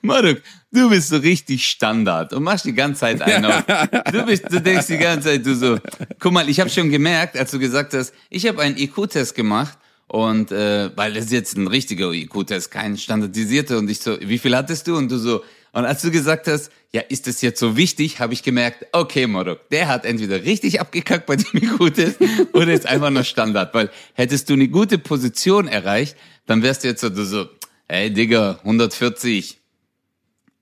Maruk, du bist so richtig Standard und machst die ganze Zeit einen auf. Du, bist, du denkst die ganze Zeit, du so, guck mal, ich habe schon gemerkt, als du gesagt hast, ich habe einen IQ-Test gemacht und äh, weil das ist jetzt ein richtiger IQ-Test, kein standardisierter und ich so, wie viel hattest du? Und du so, und als du gesagt hast, ja, ist das jetzt so wichtig, habe ich gemerkt, okay, Maruk, der hat entweder richtig abgekackt bei dem IQ-Test oder ist einfach nur Standard, weil hättest du eine gute Position erreicht, dann wärst du jetzt so, du so, hey Digga, 140,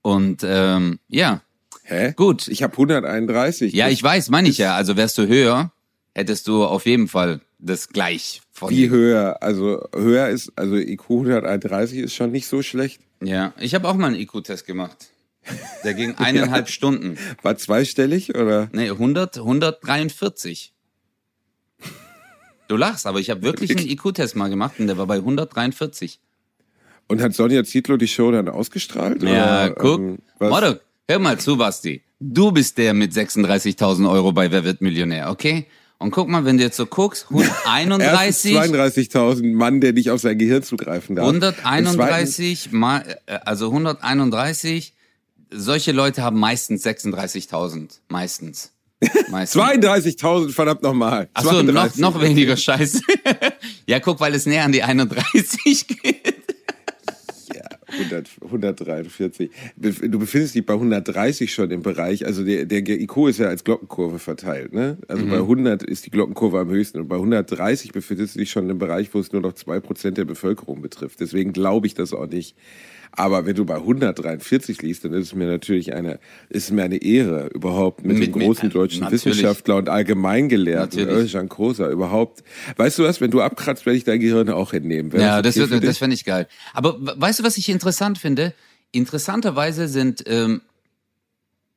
und ähm, ja. Hä? Gut. Ich habe 131. Ja, ich weiß, meine ich ja. Also wärst du höher, hättest du auf jeden Fall das gleich von. Wie höher? Also höher ist, also IQ 131 ist schon nicht so schlecht. Ja, ich habe auch mal einen IQ-Test gemacht. Der ging eineinhalb ja. Stunden. War zweistellig oder? Nee, 100, 143. Du lachst, aber ich habe wirklich einen IQ-Test mal gemacht und der war bei 143. Und hat Sonja Zietlow die Show dann ausgestrahlt? Ja, oder, guck. Ähm, Motto, hör mal zu, Basti. Du bist der mit 36.000 Euro bei Wer wird Millionär, okay? Und guck mal, wenn du jetzt so guckst, 131. 32.000 Mann, der nicht auf sein Gehirn zugreifen darf. 131 mal, äh, also 131. Solche Leute haben meistens 36.000. Meistens. meistens. 32.000, verdammt nochmal. Achso, noch, noch weniger Scheiße. ja, guck, weil es näher an die 31 geht. 100, 143. Du befindest dich bei 130 schon im Bereich, also der, der IQ ist ja als Glockenkurve verteilt, ne? Also mhm. bei 100 ist die Glockenkurve am höchsten und bei 130 befindest du dich schon im Bereich, wo es nur noch zwei Prozent der Bevölkerung betrifft. Deswegen glaube ich das auch nicht. Aber wenn du bei 143 liest, dann ist es mir natürlich eine, ist mir eine Ehre, überhaupt mit, mit dem großen mit, deutschen natürlich. Wissenschaftler und Allgemeingelehrten, Özcan Kosa, überhaupt. Weißt du was, wenn du abkratzt, werde ich dein Gehirn auch entnehmen. Wäre ja, das, wird, das fände ich geil. Aber weißt du, was ich interessant finde? Interessanterweise sind ähm,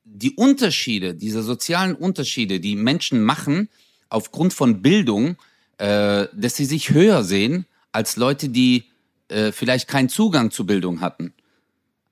die Unterschiede, diese sozialen Unterschiede, die Menschen machen aufgrund von Bildung, äh, dass sie sich höher sehen als Leute, die äh, vielleicht keinen Zugang zu Bildung hatten.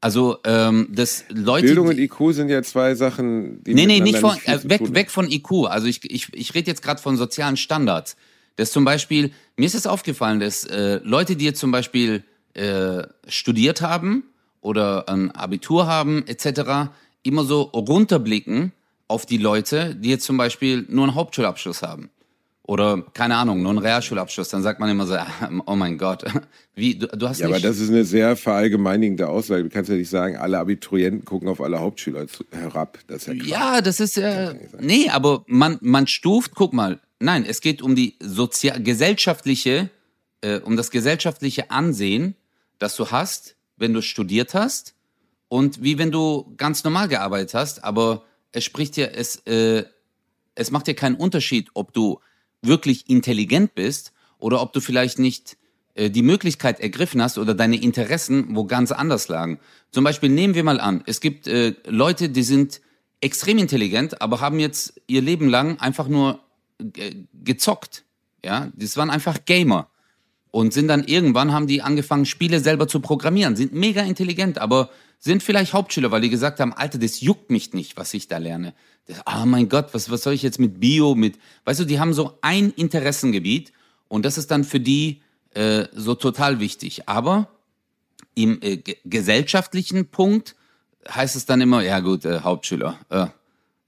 Also ähm, das Leute. Bildung und IQ sind ja zwei Sachen, die. Nee, nee, nicht von nicht äh, weg, weg von IQ. Also ich, ich, ich rede jetzt gerade von sozialen Standards. Das zum Beispiel, mir ist es aufgefallen, dass äh, Leute, die jetzt zum Beispiel äh, studiert haben oder ein Abitur haben, etc., immer so runterblicken auf die Leute, die jetzt zum Beispiel nur einen Hauptschulabschluss haben oder keine Ahnung, nur einen Realschulabschluss, dann sagt man immer so, oh mein Gott, wie du, du hast Ja, nicht aber das ist eine sehr verallgemeinigende Aussage. Du kannst ja nicht sagen, alle Abiturienten gucken auf alle Hauptschüler herab. Das ist ja, ja das ist ja, nee, aber man man stuft, guck mal, nein, es geht um die sozial gesellschaftliche äh, um das gesellschaftliche Ansehen, das du hast, wenn du studiert hast und wie wenn du ganz normal gearbeitet hast, aber es spricht ja es äh, es macht ja keinen Unterschied, ob du wirklich intelligent bist oder ob du vielleicht nicht äh, die Möglichkeit ergriffen hast oder deine Interessen wo ganz anders lagen. Zum Beispiel nehmen wir mal an, es gibt äh, Leute, die sind extrem intelligent, aber haben jetzt ihr Leben lang einfach nur äh, gezockt. Ja, das waren einfach Gamer und sind dann irgendwann haben die angefangen Spiele selber zu programmieren, sind mega intelligent, aber sind vielleicht Hauptschüler, weil die gesagt haben, Alter, das juckt mich nicht, was ich da lerne. Ah oh mein Gott, was, was soll ich jetzt mit Bio, mit, weißt du, die haben so ein Interessengebiet und das ist dann für die äh, so total wichtig. Aber im äh, gesellschaftlichen Punkt heißt es dann immer, ja gut, äh, Hauptschüler, äh,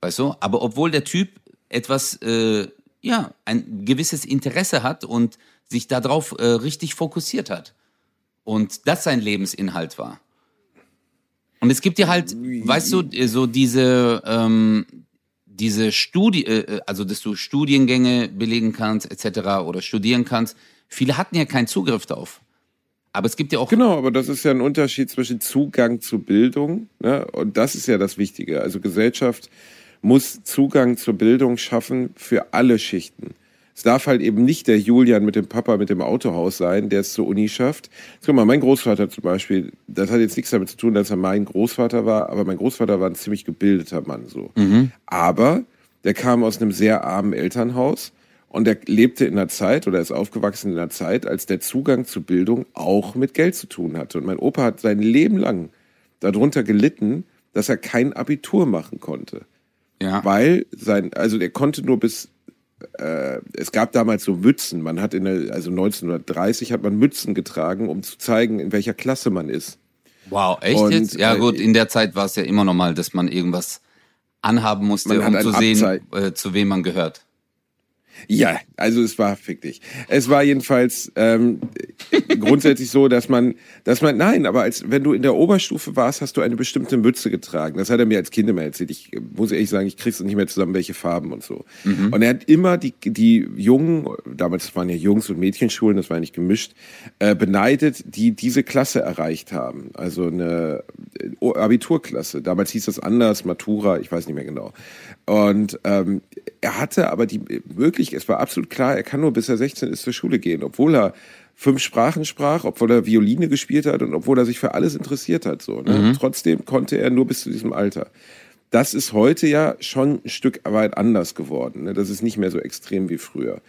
weißt du. Aber obwohl der Typ etwas, äh, ja, ein gewisses Interesse hat und sich darauf äh, richtig fokussiert hat und das sein Lebensinhalt war. Und es gibt ja halt, weißt du, so diese, ähm, diese Studie, äh, äh, also dass du Studiengänge belegen kannst, etc. oder studieren kannst. Viele hatten ja keinen Zugriff darauf. Aber es gibt ja auch. Genau, aber das ist ja ein Unterschied zwischen Zugang zu Bildung. Ne? Und das ist ja das Wichtige. Also Gesellschaft muss Zugang zur Bildung schaffen für alle Schichten. Es darf halt eben nicht der Julian mit dem Papa mit dem Autohaus sein, der es zur Uni schafft. Guck mal, mein Großvater zum Beispiel, das hat jetzt nichts damit zu tun, dass er mein Großvater war, aber mein Großvater war ein ziemlich gebildeter Mann so. Mhm. Aber der kam aus einem sehr armen Elternhaus und er lebte in einer Zeit oder ist aufgewachsen in einer Zeit, als der Zugang zu Bildung auch mit Geld zu tun hatte. Und mein Opa hat sein Leben lang darunter gelitten, dass er kein Abitur machen konnte. Ja. Weil sein, also der konnte nur bis äh, es gab damals so Mützen. Man hat in der, also 1930 hat man Mützen getragen, um zu zeigen, in welcher Klasse man ist. Wow, echt Und, jetzt? Ja äh, gut, in der Zeit war es ja immer normal, dass man irgendwas anhaben musste, um zu sehen, äh, zu wem man gehört. Ja, also es war fick dich. Es war jedenfalls ähm, grundsätzlich so, dass man, dass man, nein, aber als wenn du in der Oberstufe warst, hast du eine bestimmte Mütze getragen. Das hat er mir als Kind immer erzählt. Ich muss ehrlich sagen, ich krieg's nicht mehr zusammen, welche Farben und so. Mhm. Und er hat immer die, die Jungen, damals waren ja Jungs- und Mädchenschulen, das war ja nicht gemischt, äh, beneidet, die diese Klasse erreicht haben. Also eine äh, Abiturklasse. Damals hieß das anders, Matura, ich weiß nicht mehr genau. Und ähm, er hatte aber die wirklich, es war absolut klar, er kann nur bis er 16 ist zur Schule gehen, obwohl er fünf Sprachen sprach, obwohl er Violine gespielt hat und obwohl er sich für alles interessiert hat. So, ne? Mhm. Trotzdem konnte er nur bis zu diesem Alter. Das ist heute ja schon ein Stück weit anders geworden. Ne? Das ist nicht mehr so extrem wie früher.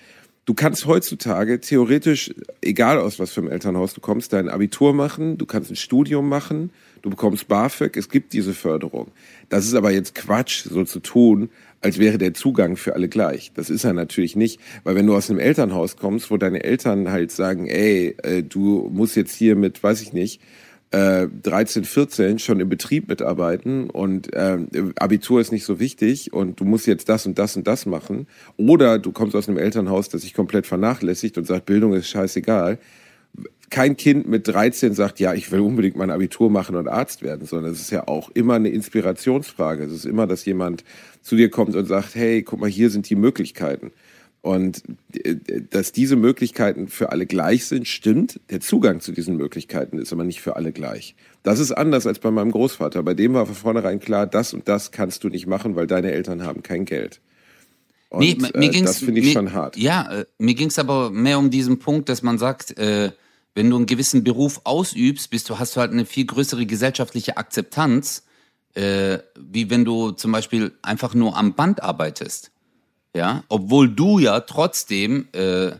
du kannst heutzutage theoretisch, egal aus was für einem Elternhaus du kommst, dein Abitur machen, du kannst ein Studium machen, du bekommst BAföG, es gibt diese Förderung. Das ist aber jetzt Quatsch, so zu tun, als wäre der Zugang für alle gleich. Das ist er natürlich nicht, weil wenn du aus einem Elternhaus kommst, wo deine Eltern halt sagen, ey, äh, du musst jetzt hier mit, weiß ich nicht, 13, äh, 14 schon im Betrieb mitarbeiten und äh, Abitur ist nicht so wichtig und du musst jetzt das und das und das machen. Oder du kommst aus einem Elternhaus, das sich komplett vernachlässigt und sagt, Bildung ist scheißegal. Kein Kind mit 13 sagt, ja, ich will unbedingt mein Abitur machen und Arzt werden, sondern es ist ja auch immer eine Inspirationsfrage. Es ist immer, dass jemand zu dir kommt und sagt, hey, guck mal, hier sind die Möglichkeiten. Und äh, dass diese Möglichkeiten für alle gleich sind, stimmt. Der Zugang zu diesen Möglichkeiten ist aber nicht für alle gleich. Das ist anders als bei meinem Großvater. Bei dem war von vornherein klar, das und das kannst du nicht machen, weil deine Eltern haben kein Geld. Und, nee, mir äh, ging's, das finde ich mir, schon hart. Ja, äh, mir ging es aber mehr um diesen Punkt, dass man sagt, äh, wenn du einen gewissen Beruf ausübst, bist du, hast du halt eine viel größere gesellschaftliche Akzeptanz, äh, wie wenn du zum Beispiel einfach nur am Band arbeitest ja, obwohl du ja trotzdem äh,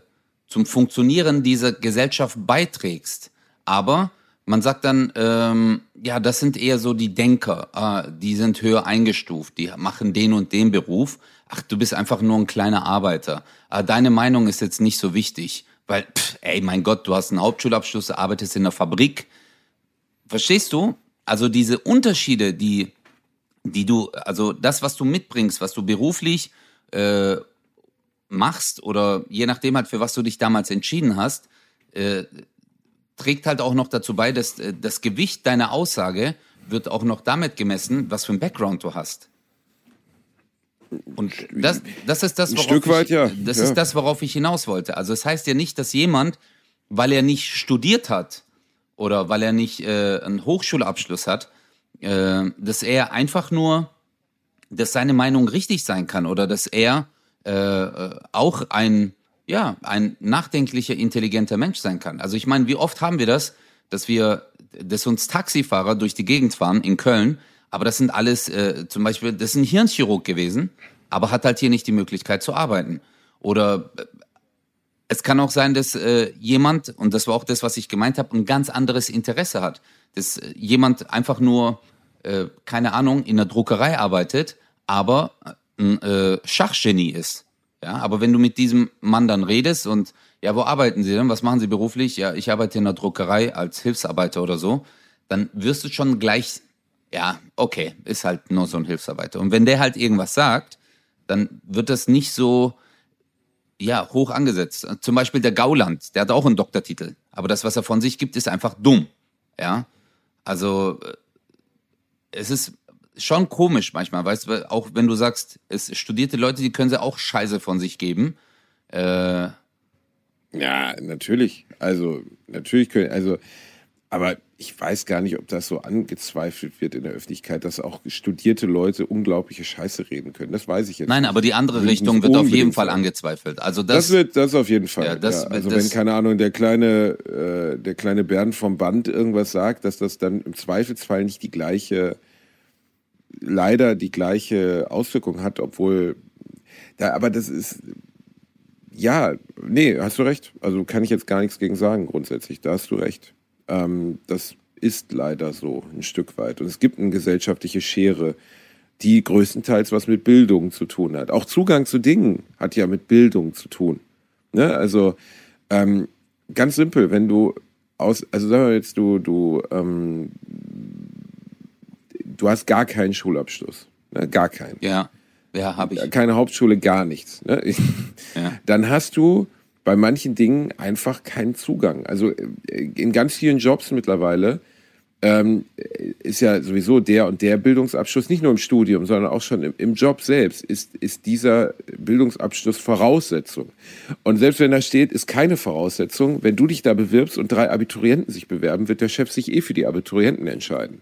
zum Funktionieren dieser Gesellschaft beiträgst. Aber man sagt dann, ähm, ja, das sind eher so die Denker, ah, die sind höher eingestuft, die machen den und den Beruf. Ach, du bist einfach nur ein kleiner Arbeiter. Ah, deine Meinung ist jetzt nicht so wichtig, weil, pff, ey, mein Gott, du hast einen Hauptschulabschluss, arbeitest in der Fabrik. Verstehst du? Also diese Unterschiede, die, die du, also das, was du mitbringst, was du beruflich äh, machst oder je nachdem halt, für was du dich damals entschieden hast, äh, trägt halt auch noch dazu bei, dass äh, das Gewicht deiner Aussage wird auch noch damit gemessen, was für ein Background du hast. Und das, das ist das, worauf, Stück weit, ich, ja. das ja. ist das, worauf ich hinaus wollte. Also es das heißt ja nicht, dass jemand, weil er nicht studiert hat oder weil er nicht äh, einen Hochschulabschluss hat, äh, dass er einfach nur dass seine Meinung richtig sein kann oder dass er äh, äh, auch ein ja ein nachdenklicher, intelligenter Mensch sein kann. Also ich meine, wie oft haben wir das, dass wir, dass uns Taxifahrer durch die Gegend fahren in Köln, aber das sind alles äh, zum Beispiel, das ist ein Hirnchirurg gewesen, aber hat halt hier nicht die Möglichkeit zu arbeiten. Oder äh, es kann auch sein, dass äh, jemand, und das war auch das, was ich gemeint habe, ein ganz anderes Interesse hat. Dass äh, jemand einfach nur, äh, keine Ahnung, in der Druckerei arbeitet, aber ein äh, Schachgenie ist. Ja, aber wenn du mit diesem Mann dann redest und ja, wo arbeiten Sie denn? Was machen Sie beruflich? Ja, ich arbeite in der Druckerei als Hilfsarbeiter oder so. Dann wirst du schon gleich, ja, okay, ist halt nur so ein Hilfsarbeiter. Und wenn der halt irgendwas sagt, dann wird das nicht so, ja, hoch angesetzt. Zum Beispiel der Gauland, der hat auch einen Doktortitel. Aber das, was er von sich gibt, ist einfach dumm. Ja, also äh, es ist schon komisch manchmal, weißt du, auch wenn du sagst, es studierte Leute, die können sie auch Scheiße von sich geben. Äh, ja, natürlich. Also, natürlich können, also, aber ich weiß gar nicht, ob das so angezweifelt wird in der Öffentlichkeit, dass auch studierte Leute unglaubliche Scheiße reden können. Das weiß ich jetzt. Nein, nicht. aber die andere Richtung wird auf jeden Fall angezweifelt. Also das, das wird das auf jeden Fall. Ja, das, ja. Also das, wenn keine Ahnung der kleine äh, der kleine Bernd vom Band irgendwas sagt, dass das dann im Zweifelsfall nicht die gleiche leider die gleiche Auswirkung hat, obwohl da, aber das ist ja, nee, hast du recht. Also kann ich jetzt gar nichts gegen sagen grundsätzlich. Da hast du recht. Ähm, das ist leider so ein Stück weit. Und es gibt eine gesellschaftliche Schere, die größtenteils was mit Bildung zu tun hat. Auch Zugang zu Dingen hat ja mit Bildung zu tun. Ne? Also ähm, ganz simpel, wenn du aus, also sagen wir jetzt, du, du ähm, du hast gar keinen Schulabschluss. Ne? Gar keinen. Ja, ja, habe ich. Keine Hauptschule, gar nichts. Ne? Ja. Dann hast du bei manchen Dingen einfach keinen Zugang. Also äh, in ganz vielen Jobs mittlerweile ähm, ist ja sowieso der und der Bildungsabschluss, nicht nur im Studium, sondern auch schon im, im, Job selbst, ist, ist dieser Bildungsabschluss Voraussetzung. Und selbst wenn da steht, ist keine Voraussetzung, wenn du dich da bewirbst und drei Abiturienten sich bewerben, wird der Chef sich eh für die Abiturienten entscheiden.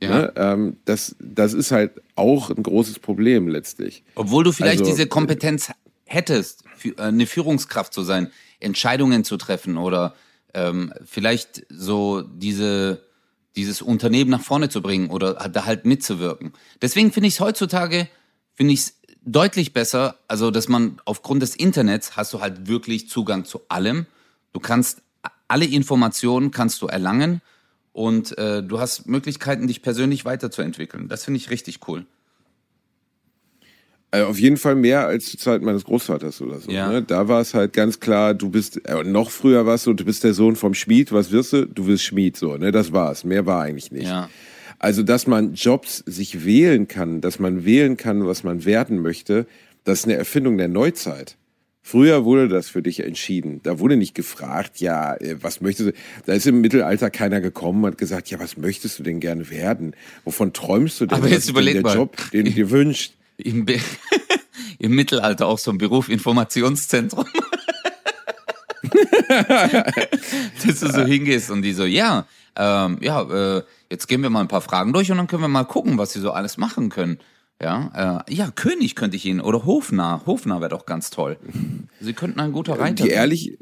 Ja. Ne? Ähm, das, das ist halt auch ein großes Problem letztlich. Obwohl du vielleicht also, diese Kompetenz hättest, äh, eine Führungskraft zu sein, Entscheidungen zu treffen oder ähm, vielleicht so diese dieses Unternehmen nach vorne zu bringen oder da halt mitzuwirken. Deswegen finde ich es heutzutage, finde ich es deutlich besser, also dass man aufgrund des Internets hast du halt wirklich Zugang zu allem. Du kannst alle Informationen kannst du erlangen und äh, du hast Möglichkeiten, dich persönlich weiterzuentwickeln. Das finde ich richtig cool. Also auf jeden Fall mehr als zur Zeit meines Großvaters oder so. Ja. Ne? Da war es halt ganz klar, du bist, äh, noch früher warst du, du bist der Sohn vom Schmied, was wirst du? Du wirst Schmied, so, ne? Das war's. Mehr war eigentlich nicht. Ja. Also, dass man Jobs sich wählen kann, dass man wählen kann, was man werden möchte, das ist eine Erfindung der Neuzeit. Früher wurde das für dich entschieden. Da wurde nicht gefragt, ja, äh, was möchtest du? Da ist im Mittelalter keiner gekommen und hat gesagt, ja, was möchtest du denn gerne werden? Wovon träumst du denn? Aber jetzt überleg der mal. Job, den du dir wünschst im, im Mittelalter auch so ein Beruf Informationszentrum. Dass du so hingehst und die so, ja, ähm, ja, äh, jetzt gehen wir mal ein paar Fragen durch und dann können wir mal gucken, was sie so alles machen können. Ja, äh, ja, König könnte ich Ihnen oder Hofnarr. Hofnarr wäre doch ganz toll. Sie könnten ein guter Reiter Die ehrlich,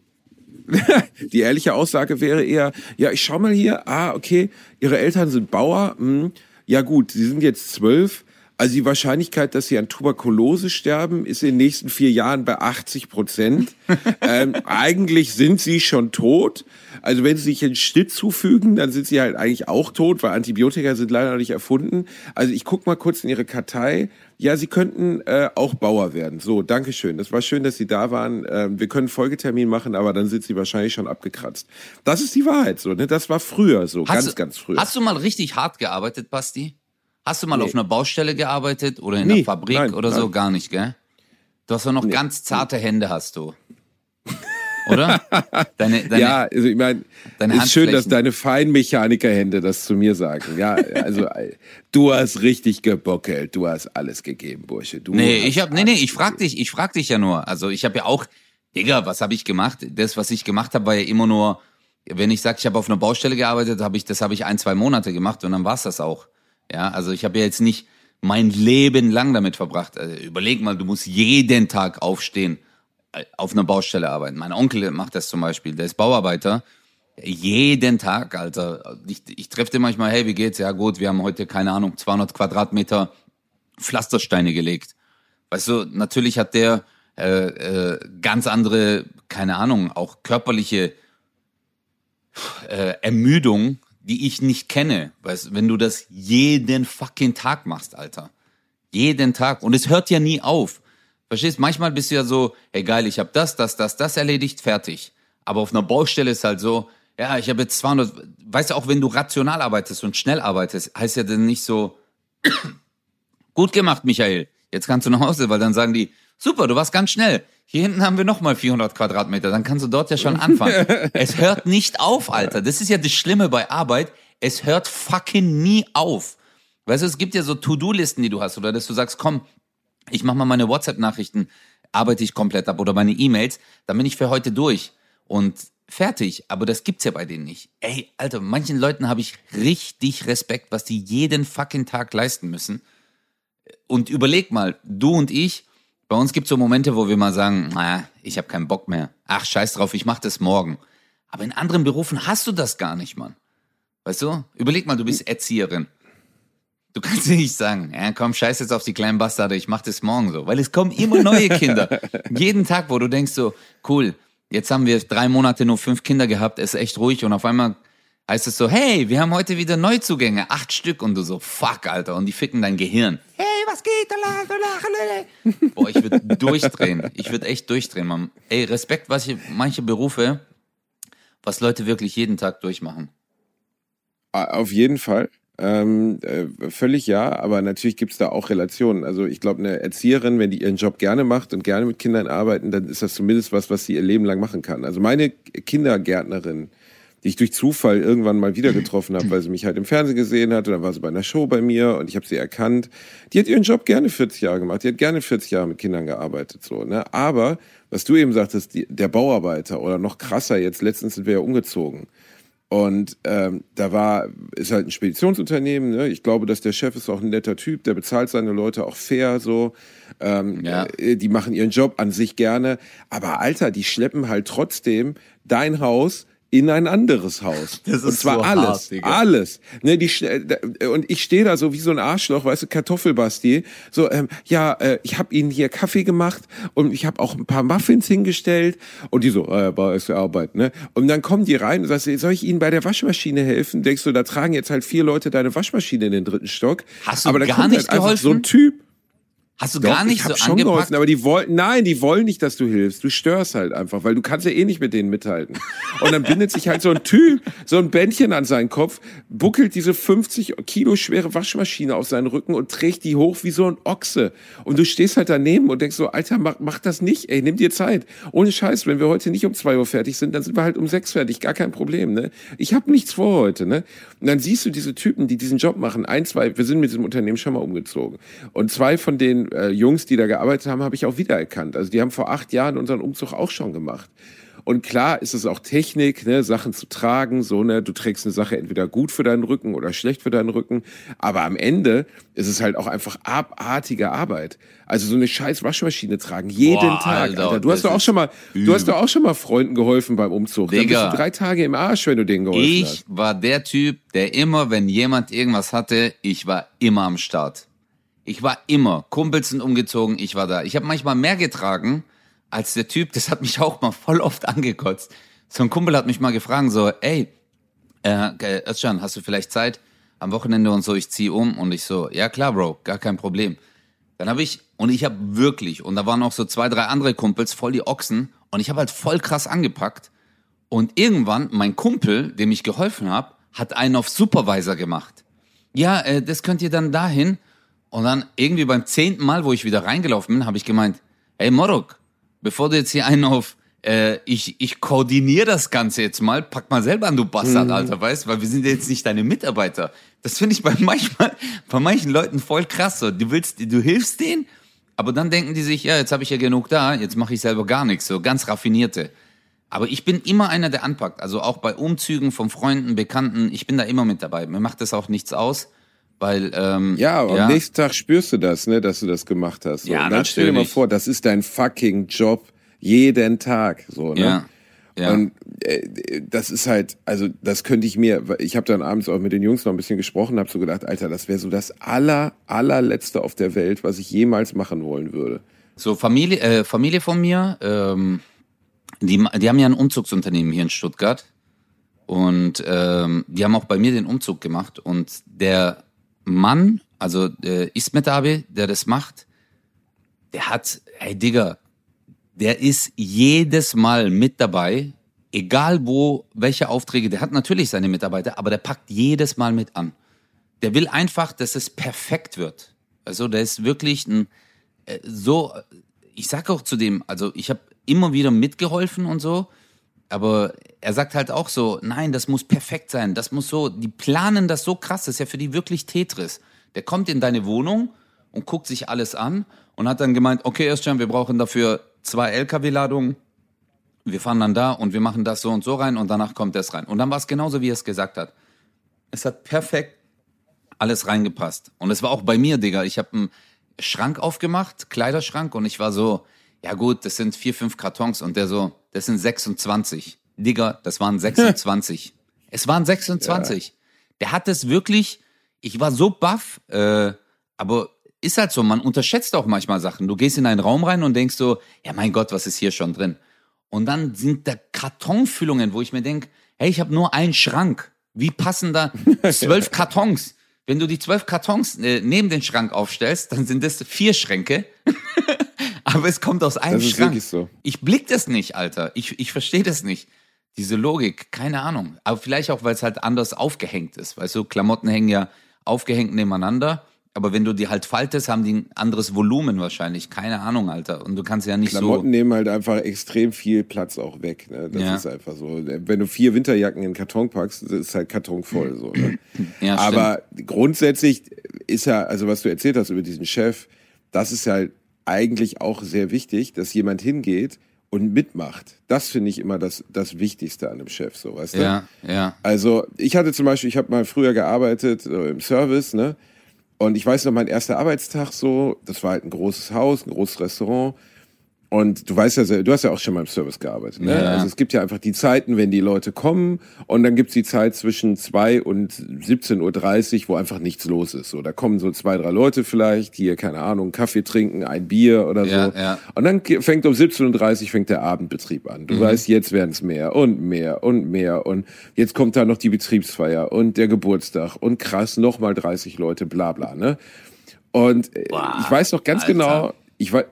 die ehrliche Aussage wäre eher, ja, ich schau mal hier, ah, okay, Ihre Eltern sind Bauer, hm, ja gut, Sie sind jetzt zwölf, also die Wahrscheinlichkeit, dass sie an Tuberkulose sterben, ist in den nächsten vier Jahren bei 80 Prozent. ähm, eigentlich sind sie schon tot. Also wenn sie sich einen Schnitt zufügen, dann sind sie halt eigentlich auch tot, weil Antibiotika sind leider noch nicht erfunden. Also ich guck mal kurz in ihre Kartei. Ja, sie könnten äh, auch Bauer werden. So, Dankeschön. Das war schön, dass Sie da waren. Ähm, wir können Folgetermin machen, aber dann sind Sie wahrscheinlich schon abgekratzt. Das ist die Wahrheit so. Ne? Das war früher so, hast ganz, du, ganz früher. Hast du mal richtig hart gearbeitet, Basti? Hast du mal nee. auf einer Baustelle gearbeitet oder in nee, einer Fabrik nein, oder so? Nein. Gar nicht, gell? Du hast doch noch nee. ganz zarte Hände, hast du. Oder? Deine, deine, ja, also ich meine, ist schön, dass deine Feinmechanikerhände das zu mir sagen. Ja, also du hast richtig gebockelt, du hast alles gegeben, Bursche. Du nee, ich hab, nee, nee, ich frag dich, ich frag dich ja nur. Also ich habe ja auch, Digga, was habe ich gemacht? Das, was ich gemacht habe, war ja immer nur, wenn ich sag, ich habe auf einer Baustelle gearbeitet, habe ich, das habe ich ein, zwei Monate gemacht und dann war's das auch. Ja, also ich habe ja jetzt nicht mein Leben lang damit verbracht. Also überleg mal, du musst jeden Tag aufstehen, äh, auf einer Baustelle arbeiten. Mein Onkel macht das zum Beispiel, der ist Bauarbeiter. Jeden Tag, Alter. Ich, ich treffe den manchmal, hey, wie geht's? Ja gut, wir haben heute, keine Ahnung, 200 Quadratmeter Pflastersteine gelegt. Weißt du, natürlich hat der äh, äh, ganz andere, keine Ahnung, auch körperliche äh, Ermüdung, die ich nicht kenne. Weißt, wenn du das jeden fucking Tag machst, Alter. Jeden Tag. Und es hört ja nie auf. Verstehst? Manchmal bist du ja so, hey geil, ich habe das, das, das, das erledigt, fertig. Aber auf einer Baustelle ist halt so, ja, ich habe jetzt 200, weißt du, auch wenn du rational arbeitest und schnell arbeitest, heißt ja dann nicht so, gut gemacht, Michael, jetzt kannst du nach Hause, weil dann sagen die, super, du warst ganz schnell. Hier hinten haben wir nochmal 400 Quadratmeter, dann kannst du dort ja schon anfangen. es hört nicht auf, Alter. Das ist ja das Schlimme bei Arbeit. Es hört fucking nie auf. Weißt du, es gibt ja so To-Do-Listen, die du hast, oder dass du sagst, komm, ich mach mal meine WhatsApp-Nachrichten, arbeite ich komplett ab oder meine E-Mails, dann bin ich für heute durch und fertig. Aber das gibt's ja bei denen nicht. Ey, Alter, manchen Leuten habe ich richtig Respekt, was die jeden fucking Tag leisten müssen. Und überleg mal, du und ich, bei uns gibt es so Momente, wo wir mal sagen, naja, ich habe keinen Bock mehr. Ach, scheiß drauf, ich mache das morgen. Aber in anderen Berufen hast du das gar nicht, Mann. Weißt du? Überleg mal, du bist Erzieherin. Du kannst nicht sagen, ja, komm, scheiß jetzt auf die kleinen Bastarde, ich mach das morgen so. Weil es kommen immer neue Kinder. Jeden Tag, wo du denkst so, cool, jetzt haben wir drei Monate nur fünf Kinder gehabt, ist echt ruhig und auf einmal heißt es so, hey, wir haben heute wieder Neuzugänge, acht Stück und du so, fuck, Alter, und die ficken dein Gehirn. Hey, was geht? Boah, ich würde durchdrehen. Ich würde echt durchdrehen, Mann. Ey, Respekt, was ich, manche Berufe, was Leute wirklich jeden Tag durchmachen. Auf jeden Fall. Ähm, äh, völlig ja, aber natürlich gibt's da auch Relationen. Also ich glaube, eine Erzieherin, wenn die ihren Job gerne macht und gerne mit Kindern arbeiten, dann ist das zumindest was, was sie ihr Leben lang machen kann. Also meine Kindergärtnerin, die ich durch Zufall irgendwann mal wieder getroffen habe, weil sie mich halt im Fernsehen gesehen hat und dann war sie bei einer Show bei mir und ich habe sie erkannt. Die hat ihren Job gerne 40 Jahre gemacht, die hat gerne 40 Jahre mit Kindern gearbeitet, so, ne? Aber, was du eben sagtest, die, der Bauarbeiter oder noch krasser, jetzt letztens sind wir ja umgezogen. Und ähm, da war, ist halt ein Speditionsunternehmen. Ne? Ich glaube, dass der Chef ist auch ein netter Typ, der bezahlt seine Leute auch fair so. Ähm, ja. äh, die machen ihren Job an sich gerne. Aber Alter, die schleppen halt trotzdem dein Haus in ein anderes Haus. Das ist und zwar so alles, hart, Digga. alles. Ne, die äh, und ich stehe da so wie so ein Arschloch, weißt du, Kartoffelbasti. So, ähm, ja, äh, ich habe ihnen hier Kaffee gemacht und ich habe auch ein paar Muffins hingestellt und die so, äh, war es Arbeit, ne? Und dann kommen die rein und sagst, soll ich ihnen bei der Waschmaschine helfen? Denkst du, da tragen jetzt halt vier Leute deine Waschmaschine in den dritten Stock. Hast du Aber da gar kommt nicht halt einfach so ein geholfen? Typ. Hast du Doch, gar nicht ich so hab schon angepackt? geholfen, aber die wollen, nein, die wollen nicht, dass du hilfst. Du störst halt einfach, weil du kannst ja eh nicht mit denen mithalten. Und dann bindet sich halt so ein Typ, so ein Bändchen an seinen Kopf, buckelt diese 50 Kilo schwere Waschmaschine auf seinen Rücken und trägt die hoch wie so ein Ochse. Und du stehst halt daneben und denkst so, Alter, mach, mach das nicht, ey, nimm dir Zeit. Ohne Scheiß, wenn wir heute nicht um zwei Uhr fertig sind, dann sind wir halt um sechs fertig, gar kein Problem, ne? Ich habe nichts vor heute, ne? Und dann siehst du diese Typen, die diesen Job machen, ein, zwei, wir sind mit diesem Unternehmen schon mal umgezogen. Und zwei von den äh, Jungs, die da gearbeitet haben, habe ich auch wiedererkannt. Also die haben vor acht Jahren unseren Umzug auch schon gemacht. Und klar ist es auch Technik, ne, Sachen zu tragen, so, ne, du trägst eine Sache entweder gut für deinen Rücken oder schlecht für deinen Rücken. Aber am Ende ist es halt auch einfach abartige Arbeit. Also so eine scheiß Waschmaschine tragen, jeden Boah, Tag, Alter, Alter. Du hast doch auch schon mal, du hast doch auch schon mal Freunden geholfen beim Umzug. Dann bist Digga. du drei Tage im Arsch, wenn du denen geholfen Ich hast. war der Typ, der immer, wenn jemand irgendwas hatte, ich war immer am Start. Ich war immer. Kumpels sind umgezogen, ich war da. Ich habe manchmal mehr getragen als der Typ. Das hat mich auch mal voll oft angekotzt. So ein Kumpel hat mich mal gefragt, so, ey, äh, äh, Özcan, hast du vielleicht Zeit am Wochenende und so, ich zieh um und ich so, ja klar, Bro, gar kein Problem. Dann habe ich, und ich habe wirklich, und da waren auch so zwei, drei andere Kumpels, voll die Ochsen, und ich habe halt voll krass angepackt. Und irgendwann, mein Kumpel, dem ich geholfen habe, hat einen auf Supervisor gemacht. Ja, äh, das könnt ihr dann dahin. Und dann irgendwie beim zehnten Mal, wo ich wieder reingelaufen bin, habe ich gemeint, hey Morok, bevor du jetzt hier einen auf, äh, ich, ich koordiniere das Ganze jetzt mal, pack mal selber an, du Bastard, Alter, weißt, weil wir sind jetzt nicht deine Mitarbeiter. Das finde ich bei manchmal, bei manchen Leuten voll krass. So. Du willst, du hilfst denen, aber dann denken die sich, ja, jetzt habe ich ja genug da, jetzt mache ich selber gar nichts. So ganz raffinierte. Aber ich bin immer einer, der anpackt. Also auch bei Umzügen von Freunden, Bekannten, ich bin da immer mit dabei. Mir macht das auch nichts aus, weil ähm, Ja, aber am nächsten Tag spürst du das, ne, dass du das gemacht hast. So. Ja, und dann stell dir mal natürlich. vor, das ist dein fucking Job jeden Tag, so, ne? ja, ja. Und äh, das ist halt, also das könnte ich mir, ich habe dann abends auch mit den Jungs noch ein bisschen gesprochen, habe so gedacht, Alter, das wäre so das aller, allerletzte auf der Welt, was ich jemals machen wollen würde. So Familie, äh, Familie von mir, ähm, die, die haben ja ein Umzugsunternehmen hier in Stuttgart und ähm, die haben auch bei mir den Umzug gemacht und der Mann, also äh, Ismet Abi, der das macht, der hat, hey Digga, der ist jedes Mal mit dabei, egal wo, welche Aufträge, der hat natürlich seine Mitarbeiter, aber der packt jedes Mal mit an. Der will einfach, dass es perfekt wird. Also der ist wirklich ein, äh, so, ich sag auch zu dem, also ich habe immer wieder mitgeholfen und so, aber er sagt halt auch so, nein, das muss perfekt sein, das muss so, die planen das so krass, das ist ja für die wirklich Tetris. Der kommt in deine Wohnung und guckt sich alles an und hat dann gemeint, okay, Özcan, wir brauchen dafür zwei LKW-Ladungen, wir fahren dann da und wir machen das so und so rein und danach kommt das rein. Und dann war es genauso, wie er es gesagt hat. Es hat perfekt alles reingepasst. Und es war auch bei mir, Digga. Ich habe einen Schrank aufgemacht, Kleiderschrank, und ich war so, ja gut, das sind vier, fünf Kartons. Und der so, das sind 26. Digga, das waren 26. es waren 26. Der hat es wirklich, ich war so baff, äh, aber ist halt so, man unterschätzt auch manchmal Sachen. Du gehst in einen Raum rein und denkst so, ja mein Gott, was ist hier schon drin? Und dann sind da Kartonfüllungen, wo ich mir denk, hey, ich habe nur einen Schrank. Wie passen da zwölf Kartons? Wenn du die zwölf Kartons äh, neben den Schrank aufstellst, dann sind das vier Schränke. Aber es kommt aus einem Das ist Schrank. wirklich so. Ich blick das nicht, Alter. Ich, ich verstehe das nicht. Diese Logik, keine Ahnung. Aber vielleicht auch, weil es halt anders aufgehängt ist. Weißt du, Klamotten hängen ja aufgehängt nebeneinander. Aber wenn du die halt faltest, haben die ein anderes Volumen wahrscheinlich. Keine Ahnung, Alter. Und du kannst ja nicht Klamotten so. nehmen halt einfach extrem viel Platz auch weg. Ne? Das Ja. ist einfach so. Wenn du vier Winterjacken in Karton packst, ist halt Karton voll. So, ne? Ja. Aber grundsätzlich ist ja, also was du erzählt hast über diesen Chef, das ist ja eigentlich auch sehr wichtig, dass jemand hingeht und mitmacht. Das finde ich immer das, das Wichtigste an einem Chef, so weißt du? Ja, ja. Also ich hatte zum Beispiel, ich habe mal früher gearbeitet so im Service, ne? Und ich weiß noch, mein erster Arbeitstag so, das war halt ein großes Haus, ein großes Restaurant. Und du weißt ja, du hast ja auch schon mal im Service gearbeitet. Ne? Ja. Also es gibt ja einfach die Zeiten, wenn die Leute kommen und dann gibt's die Zeit zwischen zwei und 17.30 Uhr, wo einfach nichts los ist. So, da kommen so zwei, drei Leute vielleicht, hier, keine Ahnung, Kaffee trinken, ein Bier oder so. Ja, ja. Und dann fängt um 17.30 Uhr fängt der Abendbetrieb an. Du mhm. weißt, jetzt werden es mehr und mehr und mehr. Und jetzt kommt da noch die Betriebsfeier und der Geburtstag und krass, nochmal 30 Leute, bla bla. Ne? Und äh, Boah, ich weiß noch ganz Alter. genau, ich weiß